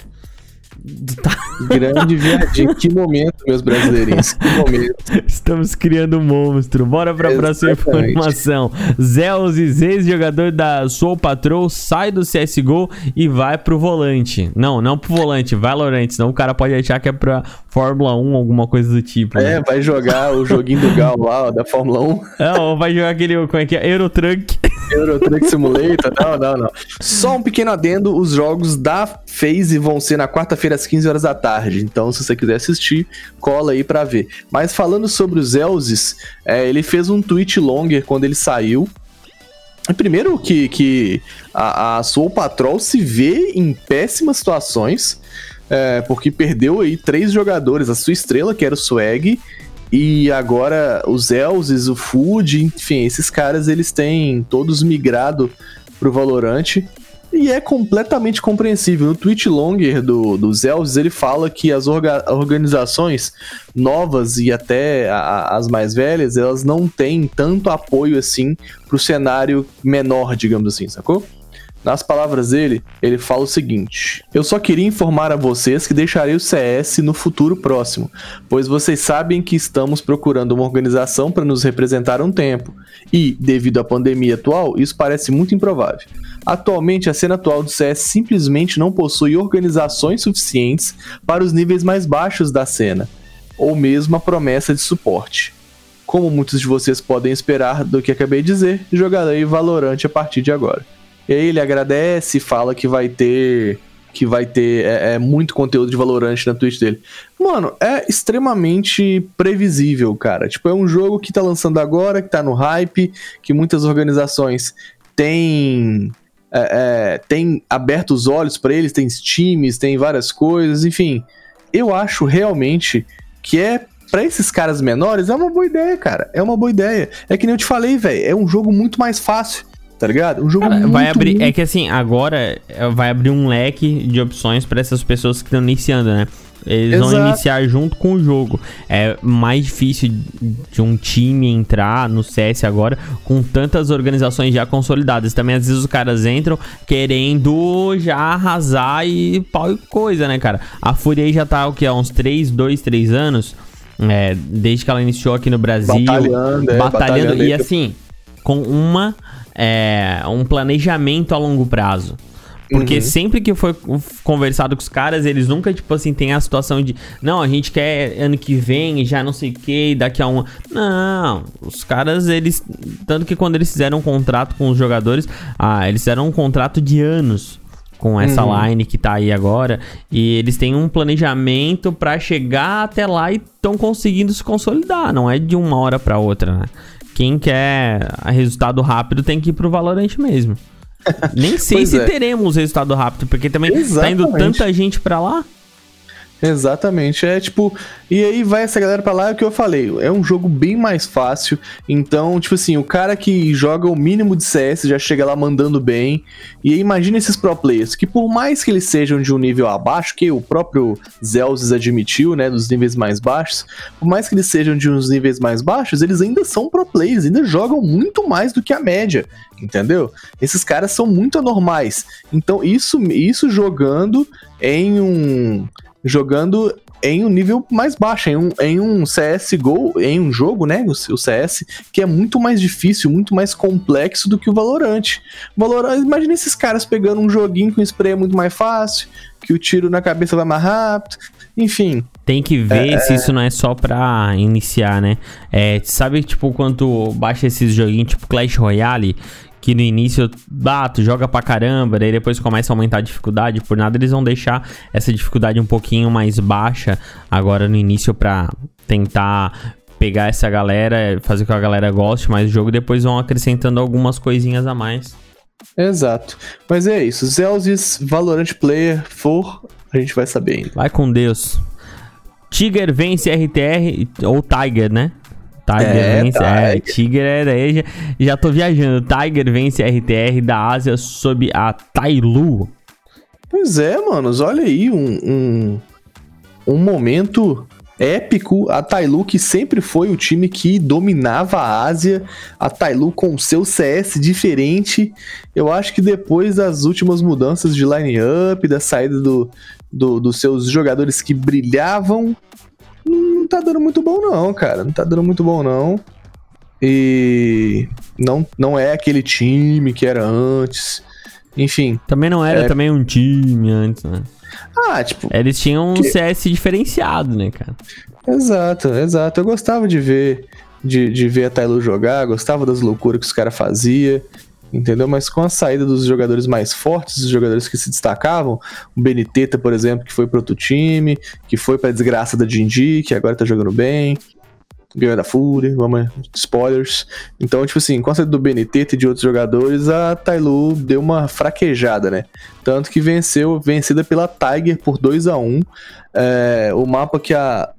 Tá- Grande viadinho. Que momento, meus brasileirinhos. Que momento. Estamos criando um monstro. Bora pra próxima Exatamente. informação. Zelzis, ex-jogador da Soul Patrol, sai do CSGO e vai pro volante. Não, não pro volante, Valorant. Senão o cara pode achar que é pra Fórmula 1, alguma coisa do tipo. né? É, vai jogar o joguinho do Gal lá, ó, da Fórmula 1. É, ou vai jogar aquele, como é que é? Eurotruck. Euro Truck Simulator. Não, não, não. Só um pequeno adendo: os jogos da FaZe vão ser na quarta-feira às 15 horas da tarde. Então, se você quiser assistir, cola aí pra ver. Mas falando sobre os Elzes, é, ele fez um tweet longer quando ele saiu. Primeiro que, que a, a Soul Patrol se vê em péssimas situações, é, porque perdeu aí três jogadores, a sua estrela, que era o Swag, e agora os Elzes, o Food, enfim, esses caras eles têm todos migrado pro Valorant. E é completamente compreensível. No tweet longer do, dos Elves, ele fala que as orga- organizações novas e até a- as mais velhas, elas não têm tanto apoio assim pro cenário menor, digamos assim, sacou? Nas palavras dele, ele fala o seguinte: Eu só queria informar a vocês que deixarei o CS no futuro próximo, pois vocês sabem que estamos procurando uma organização para nos representar um tempo, e, devido à pandemia atual, isso parece muito improvável. Atualmente, a cena atual do CS simplesmente não possui organizações suficientes para os níveis mais baixos da cena, ou mesmo a promessa de suporte. Como muitos de vocês podem esperar do que acabei de dizer, jogarei Valorant a partir de agora. E aí ele agradece e fala que vai ter que vai ter é, é, muito conteúdo de Valorant na Twitch dele. Mano, é extremamente previsível, cara. Tipo, é um jogo que tá lançando agora, que tá no hype, que muitas organizações têm é, é, têm aberto os olhos pra eles, tem times, tem várias coisas, enfim. Eu acho realmente que é Pra esses caras menores é uma boa ideia, cara. É uma boa ideia. É que nem eu te falei, velho. É um jogo muito mais fácil, tá ligado? Um jogo Cara, muito vai abrir. muito- É que assim, agora é, vai abrir um leque de opções pra essas pessoas que estão iniciando, né? Eles vão Exato. iniciar junto com o jogo. É mais difícil de um time entrar no CS agora com tantas organizações já consolidadas. Também às vezes os caras entram querendo já arrasar e pau e coisa, né, cara? A Fúria aí já tá o que? Há uns 3, 2, 3 anos. É, desde que ela iniciou aqui no Brasil. Batalhando, é, batalhando e aí. assim, com uma é, um planejamento a longo prazo. Porque Uhum. sempre que foi conversado com os caras, eles nunca, tipo assim, tem a situação de não, a gente quer ano que vem, já não sei o que, daqui a um. Não, os caras, eles. Tanto que quando eles fizeram um contrato com os jogadores, ah, eles fizeram um contrato de anos com essa Uhum. line que tá aí agora. E eles têm um planejamento pra chegar até lá e estão conseguindo se consolidar. Não é de uma hora pra outra, né? Quem quer resultado rápido tem que ir pro Valorant mesmo. (laughs) Nem sei Pois se é. teremos resultado rápido, porque também tá indo Exatamente. tanta gente pra lá. Exatamente, é tipo, e aí vai essa galera pra lá, é o que eu falei, é um jogo bem mais fácil, então, tipo assim, o cara que joga o mínimo de CS já chega lá mandando bem, e aí imagina esses pro players, que por mais que eles sejam de um nível abaixo, que o próprio Zelzes admitiu, né, dos níveis mais baixos, por mais que eles sejam de uns níveis mais baixos, eles ainda são pro players, ainda jogam muito mais do que a média, entendeu? Esses caras são muito anormais, então isso, isso jogando em um jogando em um nível mais baixo, em um, em um CSGO, em um jogo, né, o, o CS, que é muito mais difícil, muito mais complexo do que o Valorant. Valorant, imagina esses caras pegando um joguinho com spray muito mais fácil, que o tiro na cabeça vai mais rápido, enfim. Tem que ver se isso não é só pra iniciar, né? É, sabe, tipo, quando baixa esses joguinhos, tipo Clash Royale, que no início, ah, tu joga pra caramba, daí depois começa a aumentar a dificuldade, por nada eles vão deixar essa dificuldade um pouquinho mais baixa agora no início pra tentar pegar essa galera, fazer com que a galera goste mais do jogo, depois vão acrescentando algumas coisinhas a mais. Exato. Mas é isso, Zelzis, Valorant Player, for, a gente vai saber ainda. Vai com Deus. Tiger vence RTR, ou Tiger, né? Tiger É, vence. É, Tiger. Tiger é daí, já, já tô viajando. Tiger vence RTR da Ásia sob a Tailu. Pois é, manos, olha aí, um, um, um momento épico. A Tailu que sempre foi o time que dominava a Ásia. A Tailu com seu CS diferente. Eu acho que depois das últimas mudanças de line-up, da saída do, do, dos seus jogadores que brilhavam, tá dando muito bom não, cara. Não tá dando muito bom não. E não, não é aquele time que era antes. Enfim. Também não era É. também um time antes, né? Ah, tipo, Eles tinham um Que- CS diferenciado, né, cara? Exato, exato. Eu gostava de ver de, de ver a Tailu jogar, gostava das loucuras que os caras faziam, entendeu? Mas com a saída dos jogadores mais fortes, dos jogadores que se destacavam, o Beniteta, por exemplo, que foi pro outro time, que foi pra desgraça da Dindi, que agora tá jogando bem, ganhou da Fúria, vamos, spoilers. Então, tipo assim, com a saída do Beniteta e de outros jogadores, a Tailu deu uma fraquejada, né? Tanto que venceu, vencida pela Tiger por 2 a 1 É, O mapa que a,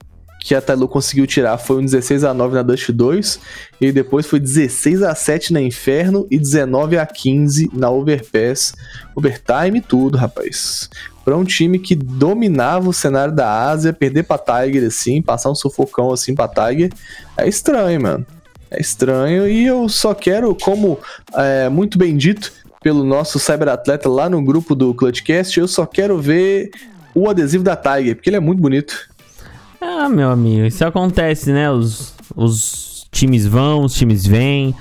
que a Tailu conseguiu tirar foi um 16 a 9 na Dust 2 e depois foi 16 a 7 na Inferno e 19 a 15 na Overpass, Overtime tudo, rapaz. Pra um time que dominava o cenário da Ásia, perder pra Tiger assim, passar um sufocão assim pra Tiger, é estranho, mano. É estranho e eu só quero, como é, muito bem dito pelo nosso cyberatleta lá no grupo do Clutchcast, eu só quero ver o adesivo da Tiger, porque ele é muito bonito. Ah, meu amigo, isso acontece, né? Os, os times vão, os times vêm.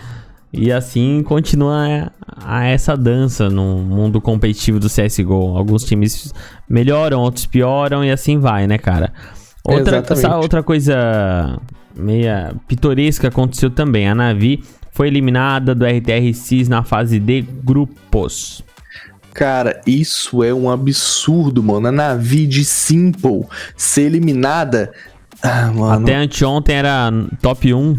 E assim continua a, a essa dança no mundo competitivo do CSGO. Alguns times melhoram, outros pioram e assim vai, né, cara? Outra, outra coisa meia pitoresca aconteceu também. A Navi foi eliminada do RTR6 na fase de grupos. Cara, isso é um absurdo, mano. A Navi de Simple ser eliminada. Ah, mano. Até anteontem era top 1.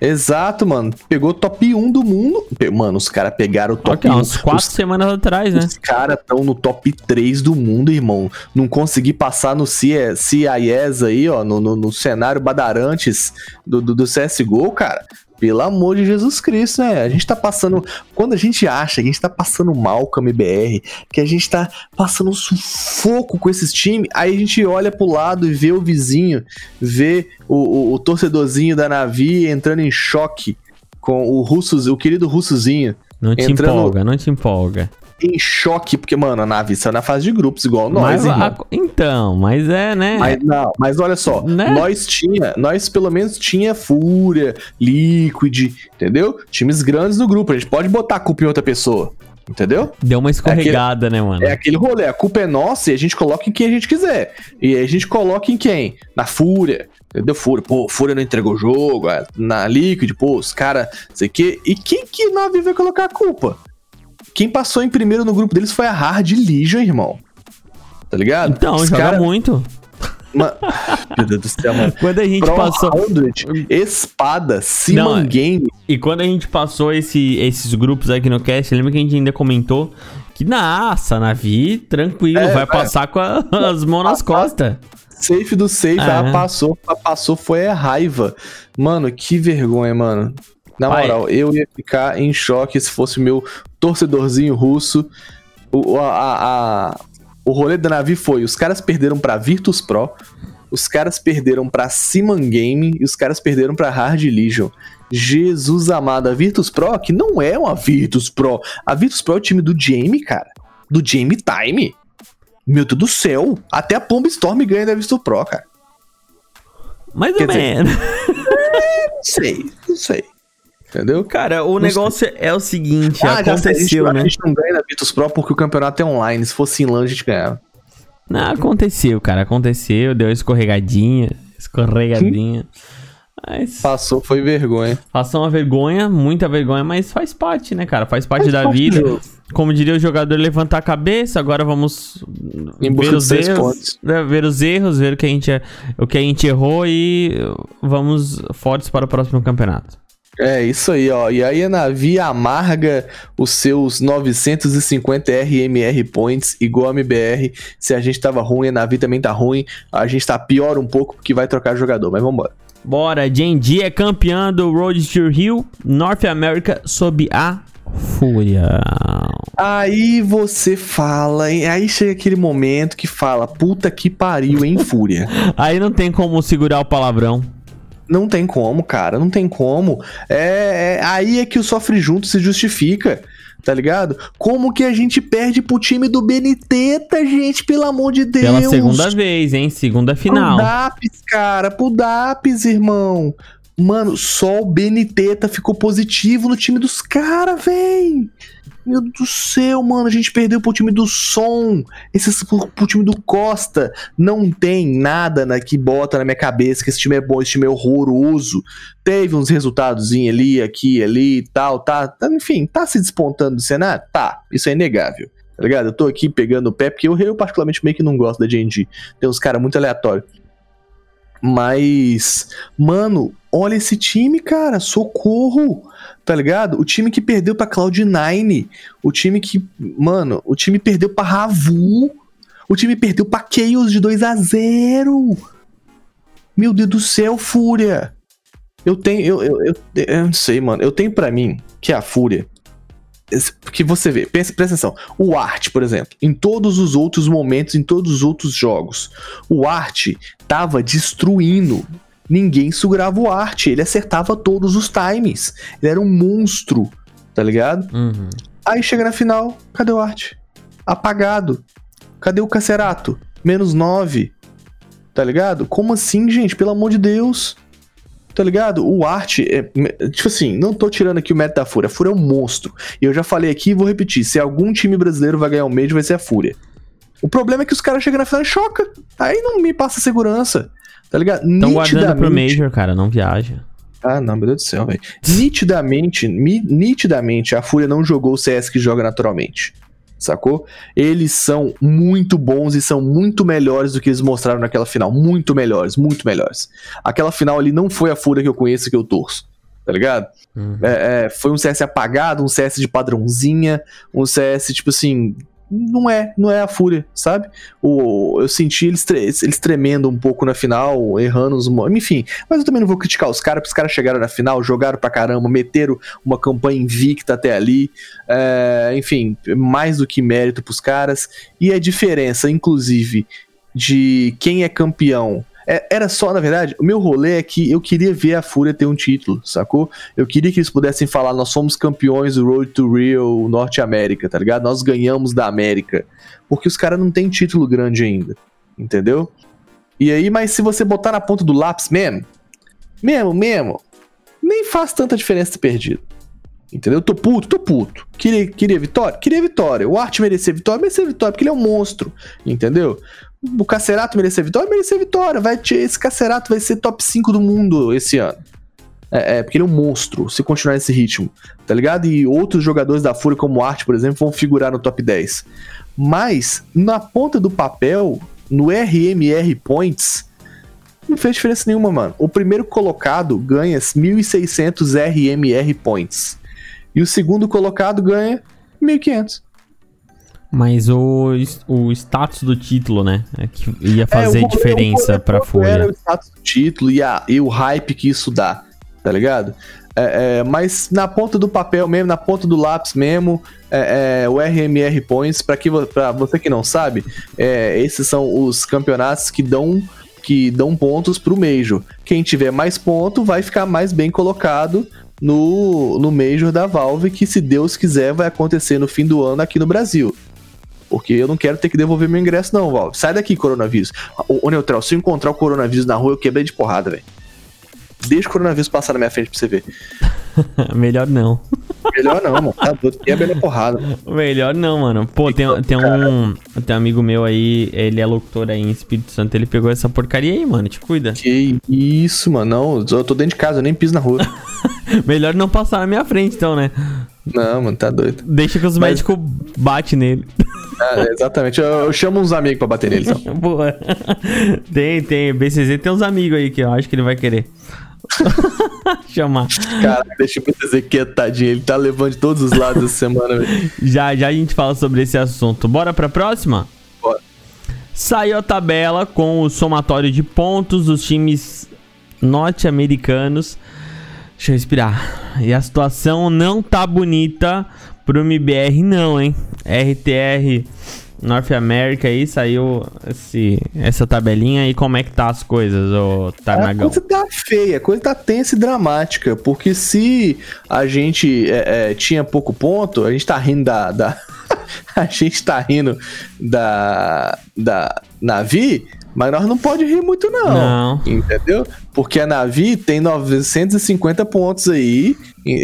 Exato, mano. Pegou top 1 do mundo. Mano, os caras pegaram o top Ok, 1. uns 4 Os, semanas atrás, né? os caras estão no top 3 do mundo, irmão. Não consegui passar no CIS aí, ó, no, no, no cenário badarantes do, do, do CSGO, cara. Pelo amor de Jesus Cristo, né? A gente tá passando. Quando a gente acha que a gente tá passando mal com a MBR, que a gente tá passando um sufoco com esses times, aí a gente olha pro lado e vê o vizinho, vê o, o, o torcedorzinho da Navi entrando em choque com o russo, o querido russozinho Não te Entrando- empolga, não te empolga. Em choque, porque, mano, a Navi saiu na fase de grupos, igual nós, mas, a- então, mas é, né? Mas não, mas olha só, Né? nós tinha, nós pelo menos tinha Fúria, Liquid, entendeu? Times grandes no grupo, a gente pode botar a culpa em outra pessoa, entendeu? Deu uma escorregada, né, mano? É aquele rolê, a culpa é nossa e a gente coloca em quem a gente quiser. E a gente coloca em quem? Na Fúria. Entendeu? Fúria, pô, Fúria não entregou o jogo. é, Na Liquid, pô, os caras, sei que. E quem que Navi vai colocar a culpa? Quem passou em primeiro no grupo deles foi a Hard Legion, irmão. Tá ligado? Então, Os joga cara- muito. Ma- (laughs) Meu Deus do céu, mano. Quando a gente Pro passou. 100, espada, Simon é- Game. E quando a gente passou esse- esses grupos aqui no cast, lembra que a gente ainda comentou que, nossa, Navi, tranquilo, É, vai vai. passar com a- (laughs) as mãos nas costas. Safe do safe, Ah, ela é. passou, a passou foi a raiva. Mano, que vergonha, mano. Na Pai. moral, eu ia ficar em choque se fosse meu torcedorzinho russo. O, a, a- o rolê da Navi foi: os caras perderam pra Virtus Pro, os caras perderam pra Simon Game e os caras perderam pra Hard Legion. Jesus amado, a Virtus Pro, que não é uma Virtus Pro. A Virtus Pro é o time do Jamie, cara. Do Jamie Time. Meu Deus do céu. Até a Pomba Storm ganha da Virtus Pro, cara. Mais ou Quer dizer- menos. (laughs) Não sei, não sei. Entendeu? Cara, o Não negócio é o seguinte, Ah, já sei, a gente, aconteceu, a né? gente não ganha na Virtus Pro porque o campeonato é online. Se fosse em LAN, a gente ganhava. Não, aconteceu, cara, aconteceu, deu uma escorregadinha, escorregadinha. Mas Passou, foi vergonha. passou uma vergonha, muita vergonha, mas faz parte, né, cara? Faz parte Faz da parte vida. Como diria o jogador, levantar a cabeça. Agora vamos ver os erros, pontos. né, ver os erros, ver o que a gente o que a gente errou e vamos fortes para o próximo campeonato. É, isso aí, ó. E aí a Navi amarga os seus 950 RMR points, igual a MBR. Se a gente tava ruim, a Navi também tá ruim. A gente tá pior um pouco porque vai trocar jogador, mas vambora. Bora, Genji é campeã do Road to Rio, North America, sob a Fúria. Aí você fala, hein? aí chega aquele momento que fala, puta que pariu, hein, Fúria. (laughs) Aí não tem como segurar o palavrão. Não tem como, cara, não tem como. É, é- aí é que o sofre junto se justifica, tá ligado? Como que a gente perde pro time do Beniteta, gente, pelo amor de Deus. Pela segunda vez, hein? Segunda final. Pro DAPS, cara, pro DAPS, irmão. Mano, só o Beniteta ficou positivo no time dos caras, véi. Meu Deus do céu, mano, a gente perdeu pro time do Som, esse pro, pro time do Costa. Não tem nada na, que bota na minha cabeça que esse time é bom, esse time é horroroso. Teve uns resultados ali, aqui, ali e tal, tá, tá, Enfim, tá se despontando do cenário? Tá, isso é inegável. Tá ligado? Eu tô aqui pegando o pé, porque eu, eu particularmente meio que não gosto da D&D. Tem uns caras muito aleatórios. Mas, mano, olha esse time, cara, socorro, tá ligado? O time que perdeu pra Cloud9, o time que, mano, o time perdeu pra Ravu, o time perdeu pra Chaos de 2 a 0 Meu Deus do céu, Fúria. Eu tenho, eu, eu, eu, eu não sei, mano, eu tenho pra mim que a Fúria porque você vê, pensa, presta atenção. O Art, por exemplo, em todos os outros momentos, em todos os outros jogos, o Art tava destruindo. Ninguém segurava o Art, ele acertava todos os times. Ele era um monstro, tá ligado? Uhum. Aí chega na final, cadê o Art? Apagado. Cadê o Cacerato? Menos 9. Tá ligado? Como assim, gente? Pelo amor de Deus. Tá ligado? O Art é. Tipo assim, não tô tirando aqui o mérito da Fúria. A Fúria é um monstro. E eu já falei aqui e vou repetir: se algum time brasileiro vai ganhar o Major, vai ser a Fúria. O problema é que os caras chegam na final e choca. Aí não me passa segurança. Tá ligado? Estão guardando pro Major, cara, não viaja. Ah, não, meu Deus do céu, velho. Nitidamente, nitidamente, a Fúria não jogou o CS que joga naturalmente. Sacou? Eles são muito bons e são muito melhores do que eles mostraram naquela final. Muito melhores, muito melhores. Aquela final ali não foi a Fúria que eu conheço e que eu torço. Tá ligado? Uhum. É, é, foi um CS apagado, um CS de padrãozinha, um CS, tipo assim. Não é, não é a Fúria, sabe? O, eu senti eles, tre- eles tremendo um pouco na final, errando os. Enfim, mas eu também não vou criticar os caras, porque os caras chegaram na final, jogaram pra caramba, meteram uma campanha invicta até ali. É, enfim, mais do que mérito pros caras. E a diferença, inclusive, de quem é campeão. É- era só, na verdade, o meu rolê é que eu queria ver a Fúria ter um título, sacou? Eu queria que eles pudessem falar: nós somos campeões do Road to Rio Norte América, tá ligado? Nós ganhamos da América. Porque os caras não têm título grande ainda, entendeu? E aí, mas se você botar na ponta do lápis mesmo, mesmo, mesmo, nem faz tanta diferença ter perdido. Entendeu? Tô puto, tô puto. Queria, queria vitória? Queria vitória. O Art merecia vitória? Merecia vitória, porque ele é um monstro. Entendeu? O Cacerato merecia vitória? Merecia vitória. Vai, ter- esse Cacerato vai ser top 5 do mundo esse ano. É, é, porque ele é um monstro, se continuar nesse ritmo, tá ligado? E outros jogadores da Fúria, como o Art, por exemplo, vão figurar no top 10. Mas, na ponta do papel, no RMR Points, não fez diferença nenhuma, mano. O primeiro colocado ganha 1.600 RMR Points. E o segundo colocado ganha 1.500. Mas o, o status do título, né? É que ia fazer É, o rolê- diferença rolê pra todo Era o status do título e, a- e o hype que isso dá, tá ligado? É, é, mas na ponta do papel mesmo, na ponta do lápis mesmo, é, é, o RMR Points, pra, que, pra você que não sabe, é, esses são os campeonatos que dão que dão pontos pro Major. Quem tiver mais ponto vai ficar mais bem colocado no, no Major da Valve, que se Deus quiser vai acontecer no fim do ano aqui no Brasil. Porque eu não quero ter que devolver meu ingresso, não, Valve. Sai daqui, coronavírus. Ô, ô Neutral, se eu encontrar o coronavírus na rua, eu quebrei de porrada, velho. Deixa o coronavírus passar na minha frente pra você ver. (laughs) Melhor não. Melhor não, mano. Tá doido. Quebra na porrada. Melhor não, mano. Pô, tem, tem um. Tem um amigo meu aí, ele é locutor aí em Espírito Santo, ele pegou essa porcaria aí, mano. Te cuida. Que isso, mano. Não, eu tô dentro de casa, eu nem piso na rua. (laughs) Melhor não passar na minha frente, então, né? Não, mano, tá doido. Deixa que os Mas- médicos batem nele. Ah, é, exatamente. Eu, eu chamo uns amigos pra bater nele, então. (laughs) Boa. Tem, tem. BCZ tem uns amigos aí que eu acho que ele vai querer. (laughs) Chamar. Caraca, deixa eu dizer que tadinho. Ele tá levando de todos os lados essa semana, velho. Já, já a gente fala sobre esse assunto. Bora pra próxima? Bora. Saiu a tabela com o somatório de pontos dos times norte-americanos. Deixa eu respirar. E a situação não tá bonita pro MBR, não, hein? RTR North America aí saiu esse, essa tabelinha aí. Como é que tá as coisas, ô A Tarnagão? coisa tá feia, a coisa tá tensa e dramática, porque se a gente é, é, tinha pouco ponto, a gente tá rindo da. da- (laughs) a gente tá rindo da. da Navi, mas nós não pode rir muito, não. Não. Entendeu? Porque a Navi tem 950 pontos aí.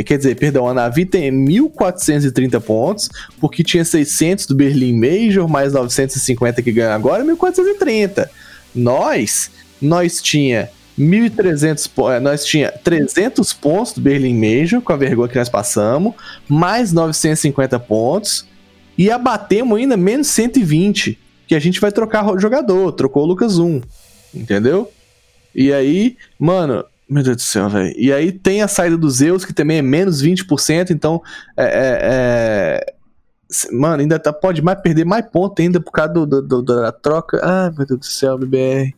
Quer dizer, perdão, a Navi tem 1430 pontos, porque tinha 600 do Berlim Major, mais 950 que ganha agora, 1430. Nós, nós tinha 1.300 po- eh, nós tinha 300 pontos do Berlim Major, com a vergonha que nós passamos, mais 950 pontos, e abatemos ainda menos 120, que a gente vai trocar ro- jogador, trocou o Lucas 1, entendeu? E aí, mano, meu Deus do céu, velho. E aí tem a saída do Zeus, que também é menos 20%, então é. é- é- Mano, ainda tá, pode mais perder mais ponto ainda por causa do, do- do- da troca. Ah, meu Deus do céu, BBR.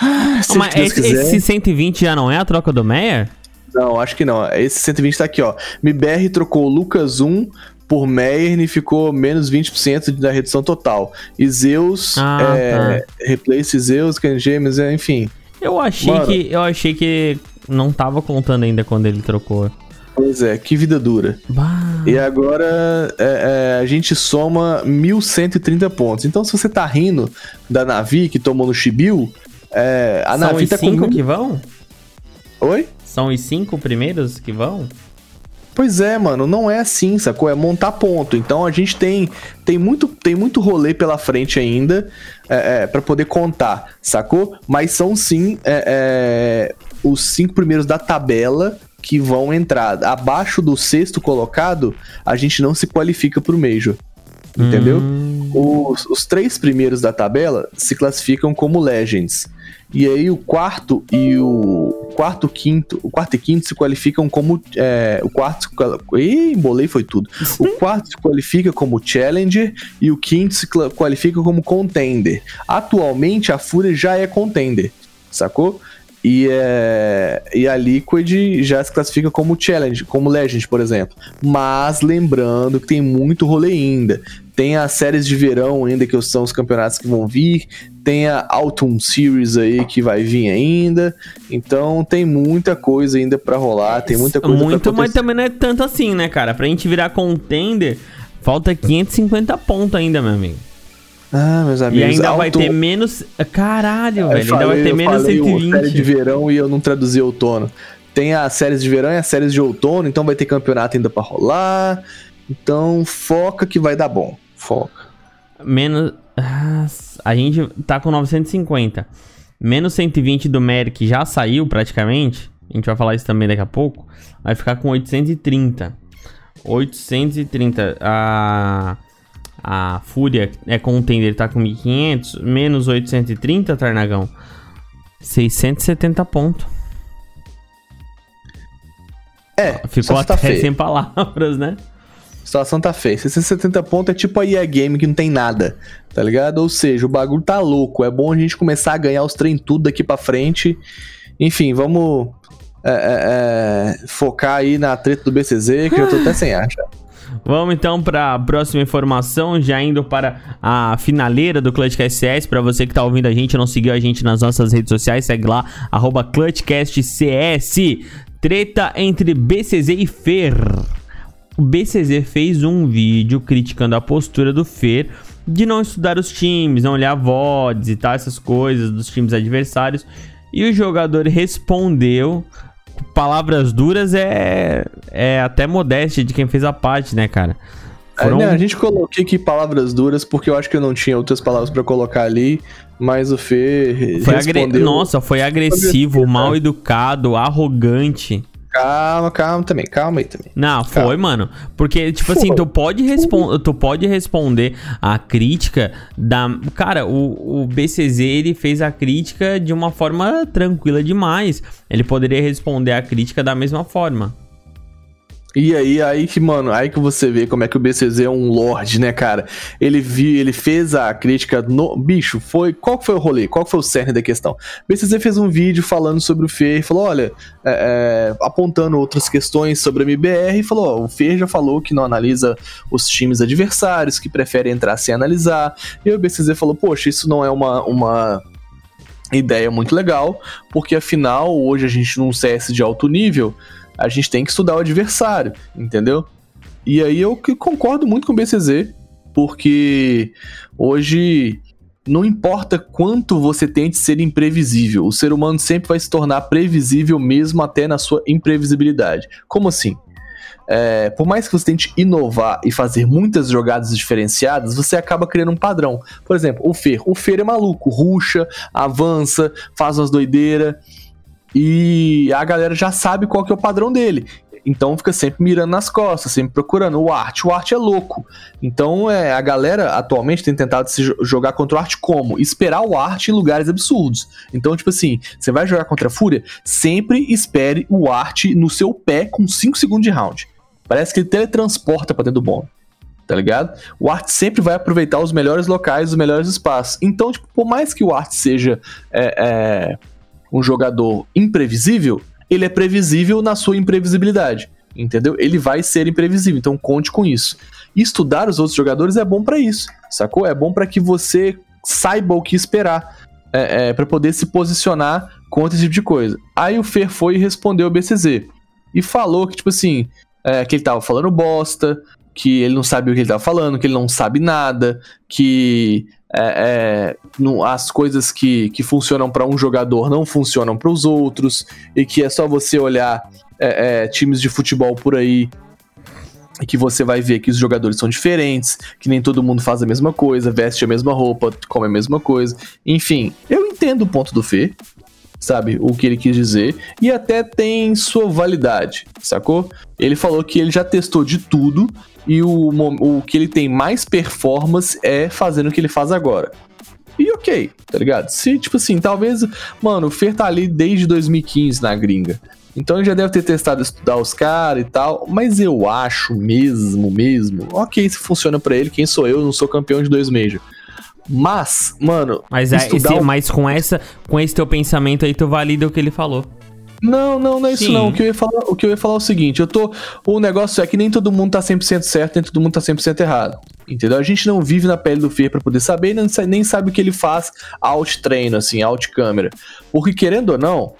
Ah, se Mas esse, quiser. esse 120 já não é a troca do Meyer? Não, acho que não. Esse 120 tá aqui, ó. MBR trocou o Lucas 1 por Meyer e ficou menos 20% da redução total. E Zeus, Ah, é, Replace Zeus, Ken James, é, enfim. Eu achei Mano. que eu achei que não tava contando ainda quando ele trocou. Pois é, que vida dura. Bah. E agora é, é, a gente soma 1.130 pontos. Então, se você tá rindo da Navi que tomou no Chibiu, é, a São Navi os tá com. cinco que vão? Oi? São os cinco primeiros que vão? Pois é, mano, não é assim, sacou? É montar ponto. Então a gente tem, tem, muito, tem muito rolê pela frente ainda é, é, para poder contar, sacou? Mas são sim é, é, os cinco primeiros da tabela que vão entrar. Abaixo do sexto colocado, a gente não se qualifica pro Major. Entendeu? Hum. Os, os três primeiros da tabela se classificam como Legends. E aí o quarto e o quarto, quinto, o quarto e quinto se qualificam como é, o quarto, ih, embolei foi tudo. O quarto se qualifica como Challenger e o quinto se qualifica como Contender. Atualmente a Fúria já é Contender, sacou? E, é, e a Liquid já se classifica como Challenge, como Legend, por exemplo. Mas lembrando que tem muito rolê ainda. Tem as séries de verão ainda, que são os campeonatos que vão vir. Tem a Autumn Series aí que vai vir ainda. Então tem muita coisa ainda pra rolar. Tem muita coisa Muito, pra mas também não é tanto assim, né, cara? Pra gente virar contender, falta 550 pontos ainda, meu amigo. Ah, meus E amigos. ainda vai Autumn- ter menos. Caralho, Eu velho. Ainda falei- vai ter menos falei o série de 120. verão e eu não traduzi outono. Tem as séries de verão e as séries de outono, então vai ter campeonato ainda pra rolar. Então foca que vai dar bom. Foca. Menos. Ah, a gente tá com 950. Menos 120 do Merck já saiu praticamente. A gente vai falar isso também daqui a pouco. Vai ficar com 830. 830. A. A Fúria é contender, tá com 1500. Menos 830, Tarnagão. 670 pontos. É, Ficou só até tá feio. sem palavras, né? A situação tá feia. 670 pontos é tipo a EA Game que não tem nada, tá ligado? Ou seja, o bagulho tá louco. É bom a gente começar a ganhar os trem tudo daqui pra frente. Enfim, vamos é, é, é, focar aí na treta do BCZ, que eu tô até sem ar já. (laughs) Vamos então para a próxima informação, já indo para a finaleira do Clutchcast CS. Para você que tá ouvindo a gente não seguiu a gente nas nossas redes sociais, segue lá, arroba ClutchCastCS. Treta entre BCZ e Fer. O BCZ fez um vídeo criticando a postura do Fer de não estudar os times, não olhar VODs e tal, essas coisas dos times adversários. E o jogador respondeu. Palavras duras é, é até modéstia de quem fez a parte, né, cara? Foram- É, né, a gente coloquei aqui palavras duras porque eu acho que eu não tinha outras palavras pra colocar ali, mas o Fê Foi agre... Nossa, foi agressivo, mal educado, arrogante. Calma, calma também, calma aí também. Não, foi, Calma. mano. Porque, tipo Foi. assim, tu pode, respon... tu pode responder a crítica da. Cara, o, o BCZ ele fez a crítica de uma forma tranquila demais. Ele poderia responder a crítica da mesma forma. E aí, aí que, mano, aí que você vê como é que o BCZ é um lord, né, cara? Ele viu, ele fez a crítica no. Bicho, foi. Qual foi o rolê? Qual foi o cerne da questão? O BCZ fez um vídeo falando sobre o Fer e falou: olha, é, é, apontando outras questões sobre a MBR e falou: ó, o Fer já falou que não analisa os times adversários, que prefere entrar sem analisar. E o BCZ falou: poxa, isso não é uma. uma ideia muito legal, porque afinal, hoje a gente num CS de alto nível, a gente tem que estudar o adversário, entendeu? E aí eu que concordo muito com o BCZ, porque hoje não importa quanto você tente ser imprevisível, o ser humano sempre vai se tornar previsível mesmo até na sua imprevisibilidade. Como assim? É, por mais que você tente inovar e fazer muitas jogadas diferenciadas, você acaba criando um padrão. Por exemplo, o Fer. O Fer é maluco, ruxa, avança, faz umas doideiras. E a galera já sabe qual que é o padrão dele. Então fica sempre mirando nas costas, sempre procurando. O Art, o Art é louco. Então é, a galera atualmente tem tentado se jogar contra o Art como? Esperar o Art em lugares absurdos. Então, tipo assim, você vai jogar contra a Fúria, sempre espere o Art no seu pé com 5 segundos de round. Parece que ele teletransporta pra dentro do bomb. Tá ligado? O Art sempre vai aproveitar os melhores locais, os melhores espaços. Então, tipo, por mais que o Art seja é, é, um jogador imprevisível, ele é previsível na sua imprevisibilidade. Entendeu? Ele vai ser imprevisível, então conte com isso. Estudar os outros jogadores é bom para isso, sacou? É bom para que você saiba o que esperar, é, é, para poder se posicionar contra esse tipo de coisa. Aí o Fer foi e respondeu o BCZ. E falou que, tipo assim, é, que ele tava falando bosta, que ele não sabia o que ele tava falando, que ele não sabe nada, que é, é, não, as coisas que, que funcionam para um jogador não funcionam para os outros, e que é só você olhar é, é, times de futebol por aí que você vai ver que os jogadores são diferentes, que nem todo mundo faz a mesma coisa, veste a mesma roupa, come a mesma coisa. Enfim, eu entendo o ponto do Fê, sabe? O que ele quis dizer. E até tem sua validade, sacou? Ele falou que ele já testou de tudo e o, o que ele tem mais performance é fazendo o que ele faz agora. E ok, tá ligado? Se, tipo assim, talvez. Mano, o Fer tá ali desde 2015 na gringa. Então ele já deve ter testado estudar os caras e tal. Mas eu acho mesmo, mesmo. Ok, se funciona para ele, quem sou eu? Não sou campeão de dois Major. Mas, mano. Mas, é, esse, mas com, essa, com esse teu pensamento aí, tu valida o que ele falou. Não, não, não é isso Sim. não. O que, eu ia falar, o que eu ia falar é o seguinte, eu tô... O negócio é que nem todo mundo tá 100% certo, nem todo mundo tá 100% errado. Entendeu? A gente não vive na pele do Fer para poder saber, nem, nem sabe o que ele faz out treino, assim, out câmera. Porque querendo ou não,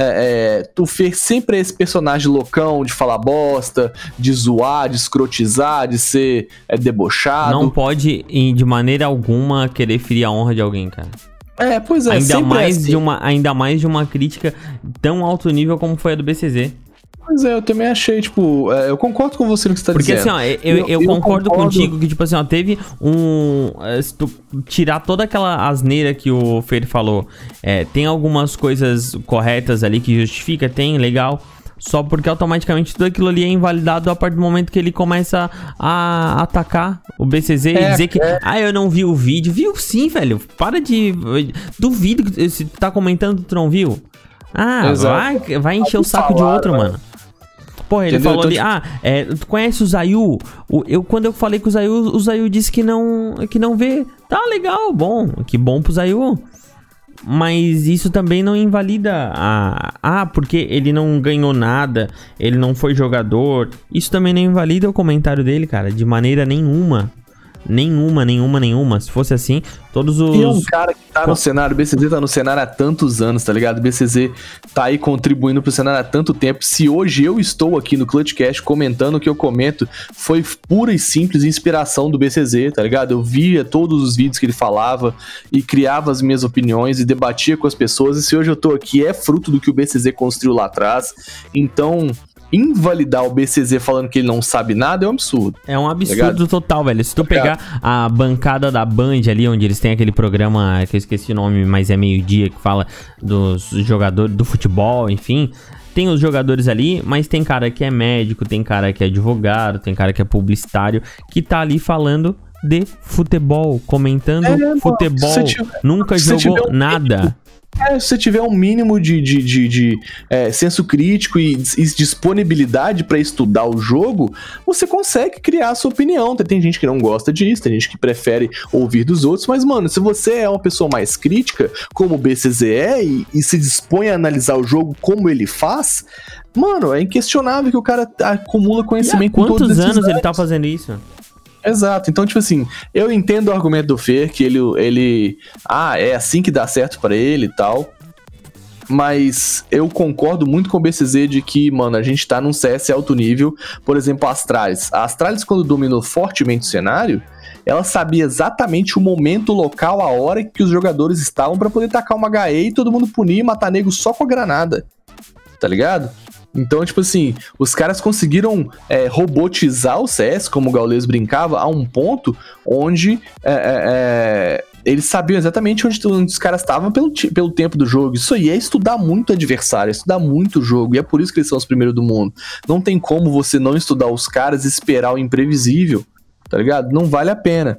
é, é, tu Fer sempre é esse personagem loucão de falar bosta, de zoar, de escrotizar, de ser é, debochado. Não pode, de maneira alguma, querer ferir a honra de alguém, cara. É, pois é. Ainda mais, é assim. de uma, ainda mais de uma crítica tão alto nível como foi a do BCZ. Pois é, eu também achei, tipo, é, eu concordo com você no que você tá Porque, dizendo. Porque assim, ó, eu, eu, eu, eu concordo, concordo, contigo que, tipo assim, ó, teve um. É, se tu tirar toda aquela asneira que o Fer falou, é, tem algumas coisas corretas ali que justifica, tem, legal só porque automaticamente tudo aquilo ali é invalidado a partir do momento que ele começa a atacar o BCZ é, e dizer que, é. ah, eu não vi o vídeo. Viu sim, velho. Para de. Duvido se tu tá comentando, tu não viu. Ah, vai, vai encher o saco de outro, mano. Porra, ele Entendeu? falou ali, ah, é, tu conhece o Zayu? O, eu, quando eu falei com o Zayu, o Zayu disse que não, que não vê. Tá legal, bom, que bom pro Zayu. Mas isso também não invalida a. Ah, porque ele não ganhou nada, ele não foi jogador. Isso também não invalida o comentário dele, cara, de maneira nenhuma. Nenhuma, nenhuma, nenhuma. Se fosse assim, todos os. E é um cara que tá no cenário, o BCZ tá no cenário há tantos anos, tá ligado? O BCZ tá aí contribuindo pro cenário há tanto tempo. Se hoje eu estou aqui no Clutchcast comentando o que eu comento, foi pura e simples inspiração do BCZ, tá ligado? Eu via todos os vídeos que ele falava e criava as minhas opiniões e debatia com as pessoas. E se hoje eu tô aqui, é fruto do que o BCZ construiu lá atrás. Então, invalidar o BCZ falando que ele não sabe nada é um absurdo. É um absurdo tá total, velho. Se tu pegar a bancada da Band ali, onde eles têm aquele programa que eu esqueci o nome, mas é meio-dia, que fala dos jogadores do futebol, enfim. Tem os jogadores ali, mas tem cara que é médico, tem cara que é advogado, tem cara que é publicitário, que tá ali falando de futebol, comentando é, futebol. Nunca jogou nada. É, se você tiver um mínimo de, de, de, de, é, senso crítico e, e disponibilidade para estudar o jogo, você consegue criar a sua opinião. Tem gente que não gosta disso, tem gente que prefere ouvir dos outros, mas, mano, se você é uma pessoa mais crítica, como o BCZ é, e, e se dispõe a analisar o jogo como ele faz, mano, é inquestionável que o cara acumula conhecimento e há quantos anos ele tá fazendo isso? Exato. Então, tipo assim, eu entendo o argumento do Fer, que ele, ele. Ah, é assim que dá certo para ele e tal. Mas eu concordo muito com o BCZ de que, mano, a gente tá num CS alto nível. Por exemplo, a Astralis. A Astralis, quando dominou fortemente o cenário, ela sabia exatamente o momento, o local, a hora que os jogadores estavam para poder tacar uma HE e todo mundo punir e matar nego só com a granada. Tá ligado? Então, tipo assim, os caras conseguiram é, robotizar o CS, como o Gaules brincava, a um ponto onde é, é, é eles sabiam exatamente onde, onde os caras estavam pelo, pelo tempo do jogo. Isso aí é estudar muito o adversário, é estudar muito o jogo, e é por isso que eles são os primeiros do mundo. Não tem como você não estudar os caras e esperar o imprevisível, tá ligado? Não vale a pena.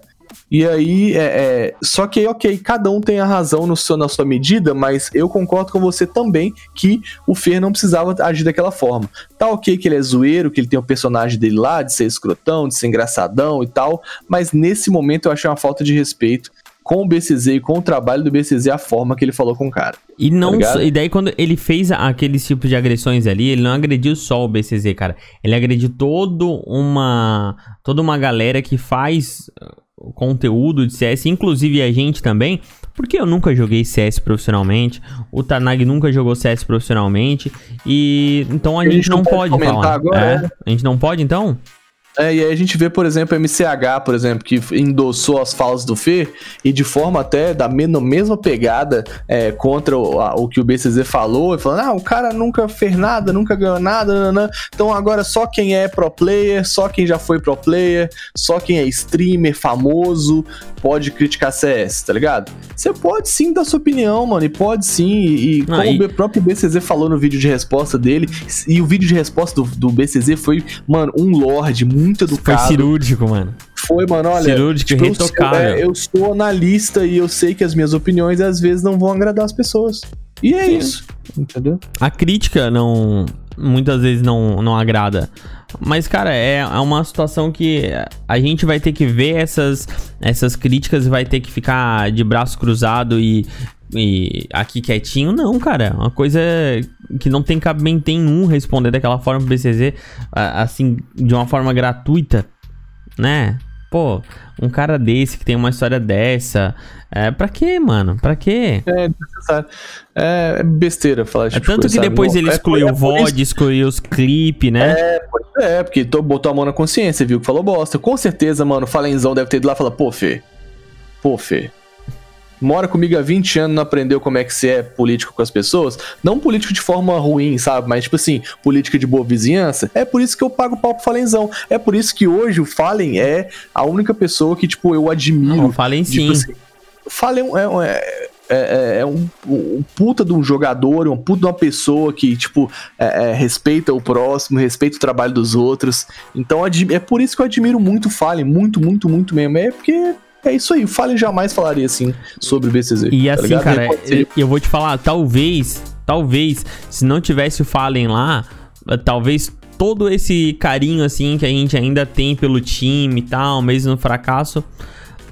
E aí, é, é, só que, ok, cada um tem a razão no seu, na sua medida, mas eu concordo com você também que o Fer não precisava agir daquela forma. Tá ok que ele é zoeiro, que ele tem o personagem dele lá, de ser escrotão, de ser engraçadão e tal, mas nesse momento eu achei uma falta de respeito com o BCZ e com o trabalho do BCZ a forma que ele falou com o cara. E não tá e daí quando ele fez aqueles tipos de agressões ali, ele não agrediu só o BCZ, cara. Ele agrediu todo uma toda uma galera que faz conteúdo de CS, inclusive a gente também, porque eu nunca joguei CS profissionalmente, o Tanag nunca jogou CS profissionalmente, e então a, a gente, gente, não, pode, pode falar. Agora, é? é? A gente não pode então? É, e aí a gente vê, por exemplo, o MCH, por exemplo, que endossou as falas do Fê e de forma até da mesma pegada é, contra o, a, o, que o BCZ falou, e falando, ah, o cara nunca fez nada, nunca ganhou nada, nanana. então agora só quem é pro player, só quem já foi pro player, só quem é streamer famoso pode criticar CS, tá ligado? Você pode sim dar sua opinião, mano, e pode sim, e, e como o próprio BCZ falou no vídeo de resposta dele, e o vídeo de resposta do, do BCZ foi, mano, um lord muito educado. Foi cirúrgico, mano. Foi, mano, olha. Cirúrgico tipo, retocável. Eu, é, eu sou analista e eu sei que as minhas opiniões às vezes não vão agradar as pessoas. E é Sim. isso. Entendeu? A crítica não. Muitas vezes não, não agrada. Mas, cara, é, é uma situação que a gente vai ter que ver essas, essas críticas e vai ter que ficar de braço cruzado e, e aqui quietinho. Não, cara. É uma coisa que não tem cabimento nenhum responder daquela forma pro BCZ, assim, de uma forma gratuita, né? Pô, um cara desse que tem uma história dessa. É, pra quê, mano? Pra quê? É. É, é besteira falar É tanto coisa, que depois ele é excluiu o VOD, excluiu os clipes, né? É, é, porque botou a mão na consciência, viu que falou bosta. Com certeza, mano, o Falenzão deve ter ido lá e falar, pô, Fê. Pô, Fê mora comigo há 20 anos não aprendeu como é que você é político com as pessoas, não político de forma ruim, sabe? Mas, tipo assim, política de boa vizinhança, é por isso que eu pago pau pro Falenzão. É por isso que hoje o Fallen é a única pessoa que, tipo, eu admiro. O Fallen tipo, sim. Assim, Fallen é, é, é, é um, um, puta de um jogador, um puta de uma pessoa que, tipo, é, é, respeita o próximo, respeita o trabalho dos outros. Então é por isso que eu admiro muito o Fallen, muito, muito, muito mesmo. É porque é isso aí, Fallen jamais falaria assim sobre o BCZ. E tá assim, ligado? cara, eu, eu vou te falar, talvez, talvez, se não tivesse o Fallen lá, talvez todo esse carinho assim que a gente ainda tem pelo time e tal, mesmo no fracasso,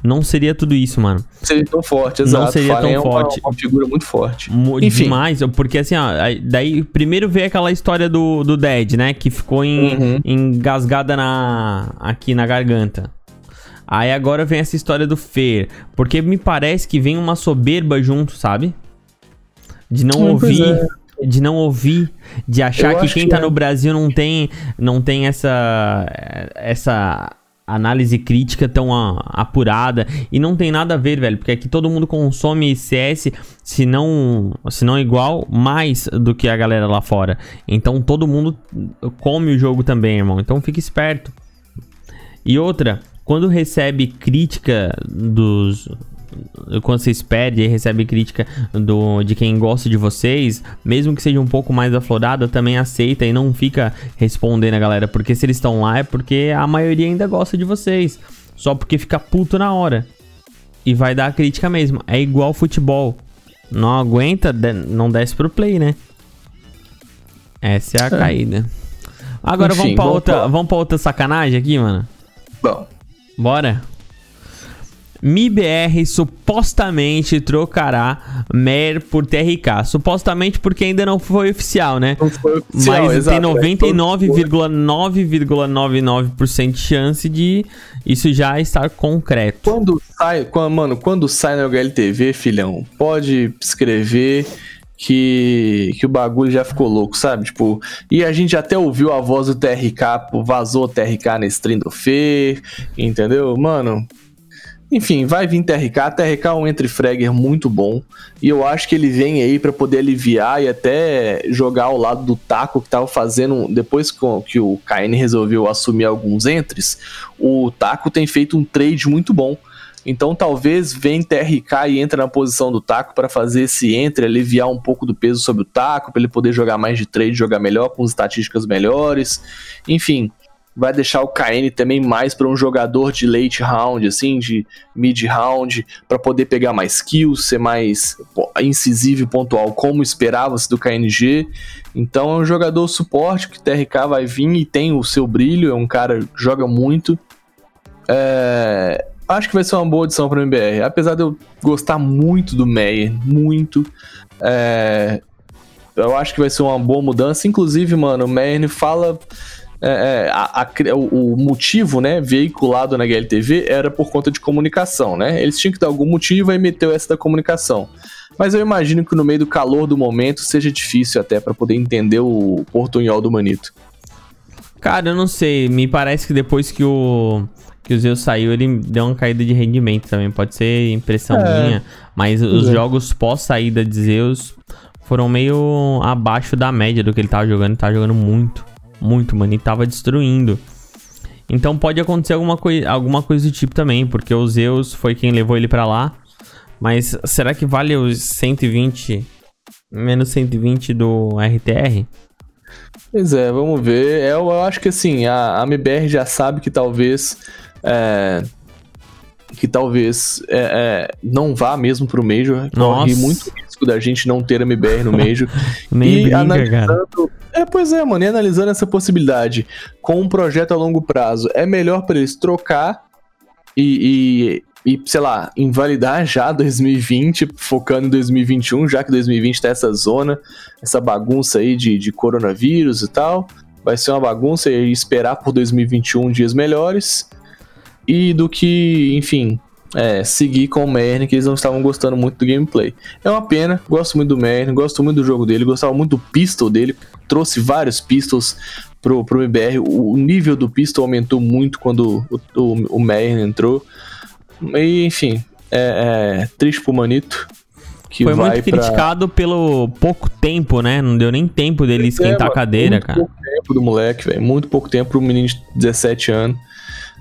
não seria tudo isso, mano. Seria tão forte, exato. Não seria Fallen tão é uma, forte. uma figura muito forte. Enfim. Demais, porque assim, ó, daí primeiro veio aquela história do, do Dead, né, que ficou em, uhum. engasgada na, aqui na garganta. Aí agora vem essa história do Fer. Porque me parece que vem uma soberba junto, sabe? De não ouvir. É. De não ouvir, de achar Eu que quem que tá é. no Brasil não tem, não tem essa, essa análise crítica tão apurada e não tem nada a ver, velho, porque aqui todo mundo consome CS, se não, se não igual, mais do que a galera lá fora. Então todo mundo come o jogo também, irmão. Então fique esperto. E outra, quando recebe crítica dos quando vocês perdem e recebe crítica do, de quem gosta de vocês, mesmo que seja um pouco mais aflorada, também aceita e não fica respondendo a galera, porque se eles estão lá é porque a maioria ainda gosta de vocês, só porque fica puto na hora. E vai dar a crítica mesmo. É igual futebol. Não aguenta, não desce pro play, né? Essa é a caída. Agora Enfim, vamos pra vamos outra, pra- vamos pra outra sacanagem aqui, mano. Bom, Bora. MIBR supostamente trocará MER por TRK. Supostamente porque ainda não foi oficial, né? não foi oficial, Mas exato, tem é, todo- 99,9,99% de chance de isso já estar concreto. Quando sai, quando, mano, quando sai no HLTV, filhão, pode escrever que, que o bagulho já ficou louco, sabe? Tipo, e a gente até ouviu a voz do TRK, vazou o TRK na stream do Fê, entendeu? Mano, enfim, vai vir TRK. TRK é um entre fragger muito bom. E eu acho que ele vem aí pra poder aliviar e até jogar ao lado do Taco que tava fazendo. Depois que o KN resolveu assumir alguns entres, o Taco tem feito um trade muito bom. Então talvez vem TRK e entra na posição do Taco para fazer esse entre, aliviar um pouco do peso sobre o Taco, para ele poder jogar mais de trade, jogar melhor, com estatísticas melhores. Enfim, vai deixar o KN também mais para um jogador de late round, assim, de mid round, para poder pegar mais kills, ser mais incisivo e pontual, como esperava-se do KNG. Então é um jogador suporte que TRK vai vir e tem o seu brilho, é um cara que joga muito. É, acho que vai ser uma boa adição para o MBR, apesar de eu gostar muito do Meyer, muito. É, eu acho que vai ser uma boa mudança. Inclusive, mano, o Meyer fala. é, é, a- a- o, motivo, né, veiculado na GLTV era por conta de comunicação, né? Eles tinham que dar algum motivo e meteu essa da comunicação. Mas eu imagino que no meio do calor do momento seja difícil até para poder entender o portunhol do Manito. Cara, eu não sei. Me parece que depois que o que o Zeus saiu, ele deu uma caída de rendimento também. Pode ser impressão É. minha. Mas os é. jogos pós saída de Zeus foram meio abaixo da média do que ele tava jogando. Ele tava jogando muito, muito, mano. E tava destruindo. Então pode acontecer alguma, coi alguma coisa do tipo também, porque o Zeus foi quem levou ele pra lá. Mas será que vale os 120 menos 120 do RTR? Pois é, vamos ver. Eu, eu acho que assim, a, a MBR já sabe que talvez. É, que talvez é, é, não vá mesmo pro Major. Corre Nossa. muito risco da gente não ter MBR no Major. (laughs) Nem e brinca, cara. analisando. É, pois é, mano, e analisando essa possibilidade com um projeto a longo prazo, é melhor pra eles trocar e, e, e, sei lá, invalidar já (laughs) 2020, focando em 2021, já que 2020 tá essa zona, essa bagunça aí de, de coronavírus e tal. Vai ser uma bagunça e esperar por 2021 dias melhores. E do que, enfim, é, seguir com o Merne, que eles não estavam gostando muito do gameplay. É uma pena, gosto muito do Merne, gosto muito do jogo dele, gostava muito do pistol dele, trouxe vários pistols pro, pro MBR. O, o nível do pistol aumentou muito quando o, o, o Merne entrou. E, enfim, é, é triste pro Manito. Que Foi muito pra- criticado pelo pouco tempo, né? Não deu nem tempo dele esquentar É, a mano, cadeira, muito cara. pouco tempo do moleque, velho. Muito pouco tempo pro menino de 17 anos.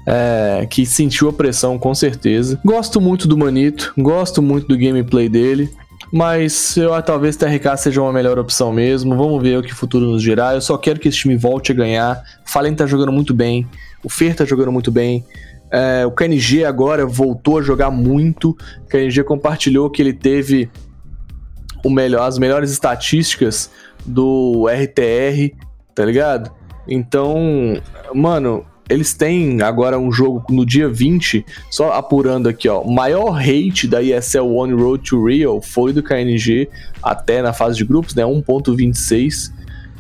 É, que sentiu a pressão com certeza. Gosto muito do Manito, gosto muito do gameplay dele. Mas eu talvez TRK seja uma melhor opção mesmo. Vamos ver o que o futuro nos dirá. Eu só quero que esse time volte a ganhar. Fallen tá jogando muito bem. O Fer tá jogando muito bem. É, o KNG agora voltou a jogar muito. O KNG compartilhou que ele teve o melhor, as melhores estatísticas do RTR, tá ligado? Então, mano, eles têm agora um jogo no dia 20, só apurando aqui, ó. Maior rate da ESL One Road to Real foi do KNG até na fase de grupos, né? 1.26.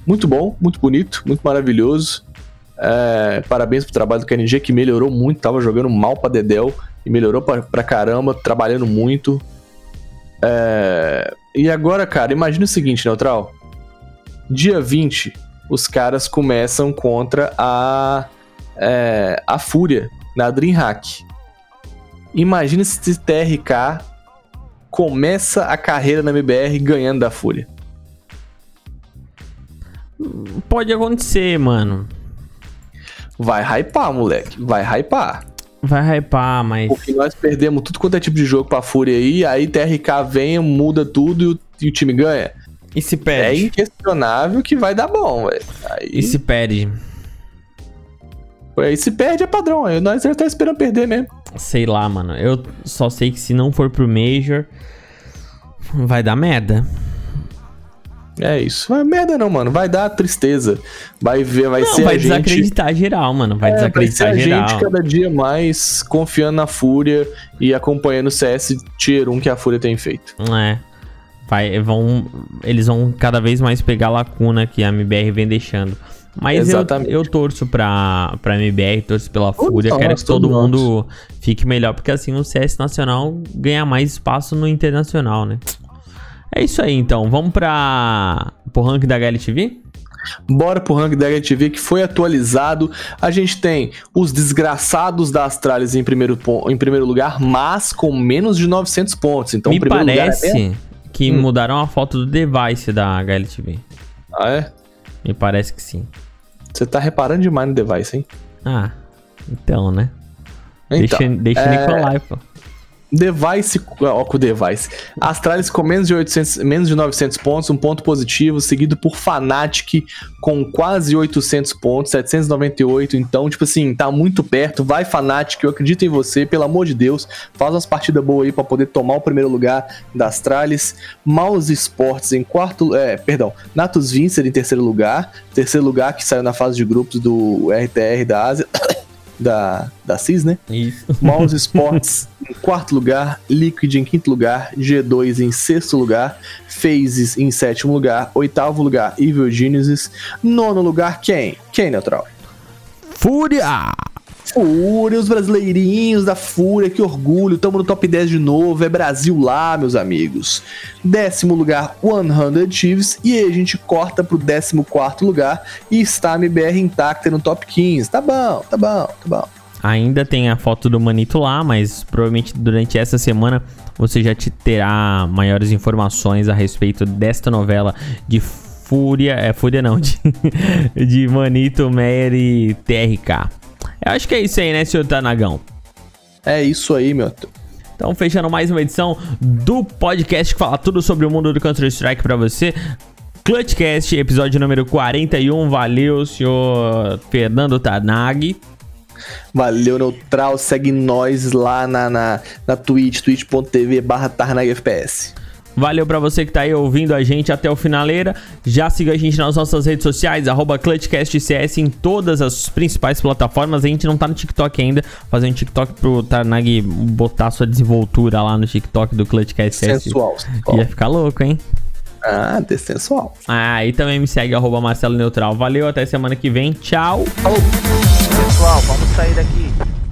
Muito bom, muito bonito, muito maravilhoso. É, parabéns pro trabalho do KNG que melhorou muito, tava jogando mal pra Dedel e melhorou pra, pra caramba, trabalhando muito. É, e agora, cara, imagina o seguinte, Neutral. Dia 20, os caras começam contra a, é, a Fúria na Dreamhack. Imagina se esse TRK começa a carreira na MBR ganhando da Fúria. Pode acontecer, mano. Vai hypar, moleque. Vai hypar. Vai hypar, mas. Porque nós perdemos tudo quanto é tipo de jogo pra Fúria aí, aí TRK vem, muda tudo e o, e o time ganha. E se É perde? inquestionável que vai dar bom, velho. Aí, E se perde? Aí se perde é padrão, aí nós já tá esperando perder mesmo. Sei lá, mano. Eu só sei que se não for pro Major. Vai dar merda. É isso. Vai merda não, mano. Vai dar tristeza. Vai ver, vai Não, ser vai a gente. desacreditar geral, mano. Vai É, vai ser desacreditar a geral. gente cada dia mais confiando na Fúria e acompanhando o CS Tier 1 que a Fúria tem feito. É. Vai, vão, eles vão cada vez mais pegar a lacuna que a MBR vem deixando. Mas eu, Exatamente. eu torço pra, pra MBR, torço pela Fúria. Quero que todo nós. mundo fique melhor, porque assim o CS nacional ganha mais espaço no internacional, né? É isso aí, então. Vamos pra, pro ranking da HLTV? Bora pro ranking da HTV que foi atualizado. A gente tem os desgraçados da Astralis em primeiro, em primeiro lugar, mas com menos de 900 pontos. Então, Me é parece bem- que Hum. mudaram a foto do device da HLTV. Ah, é? Me parece que sim. Você tá reparando demais no device, hein? Ah, então, né? Então, deixa deixa é, Nicolai, pô. Device, ó, com Device. Astralis com menos de 800, menos de 900 pontos, um ponto positivo, seguido por Fnatic com quase 800 pontos, 798. Então, tipo assim, tá muito perto. Vai Fnatic, eu acredito em você, pelo amor de Deus. Faz umas partidas boas aí pra poder tomar o primeiro lugar da Astralis. Mouse Sports em quarto, é, perdão, Natus Vincer em terceiro lugar. Terceiro lugar que saiu na fase de grupos do RTR da Ásia. (coughs) Da, da CIS, né? Isso. (laughs) Mouse Sports em quarto lugar, Liquid em quinto lugar, G2 em sexto lugar, Phases em sétimo lugar, oitavo lugar, Evil Genesis, nono lugar, quem? Quem, Neutral? Fúria! Fúria, os brasileirinhos da Fúria, que orgulho, tamo no top 10 de novo, é Brasil lá, meus amigos. Décimo lugar, 100 Chiefs, e aí a gente corta pro décimo quarto lugar e está a MBR intacta no top 15. Tá bom, tá bom, tá bom. Ainda tem a foto do Manito lá, mas provavelmente durante essa semana você já te terá maiores informações a respeito desta novela de Fúria. É Fúria não, (laughs) de, de Manito, Meyer e TRK. Eu acho que é isso aí, né, senhor Tanagão? É isso aí, meu. Então, fechando mais uma edição do podcast que fala tudo sobre o mundo do Counter-Strike pra você. Clutchcast, episódio número 41. Valeu, senhor Fernando Tanag. Valeu, Neutral. Segue nós lá na, na, na Twitch, twitch.tv barra TarnagFPS. Valeu pra você que tá aí ouvindo a gente até o finaleira. Já siga a gente nas nossas redes sociais, arroba ClutchCastCS em todas as principais plataformas. A gente não tá no TikTok ainda. Fazer um TikTok pro Tarnag botar sua desenvoltura lá no TikTok do ClutchCastCS. Sensual. Ia ficar louco, hein? Ah, dessensual. Ah, e também me segue, arroba Marcelo Neutral. Valeu, até semana que vem. Tchau! Pessoal, vamos sair daqui.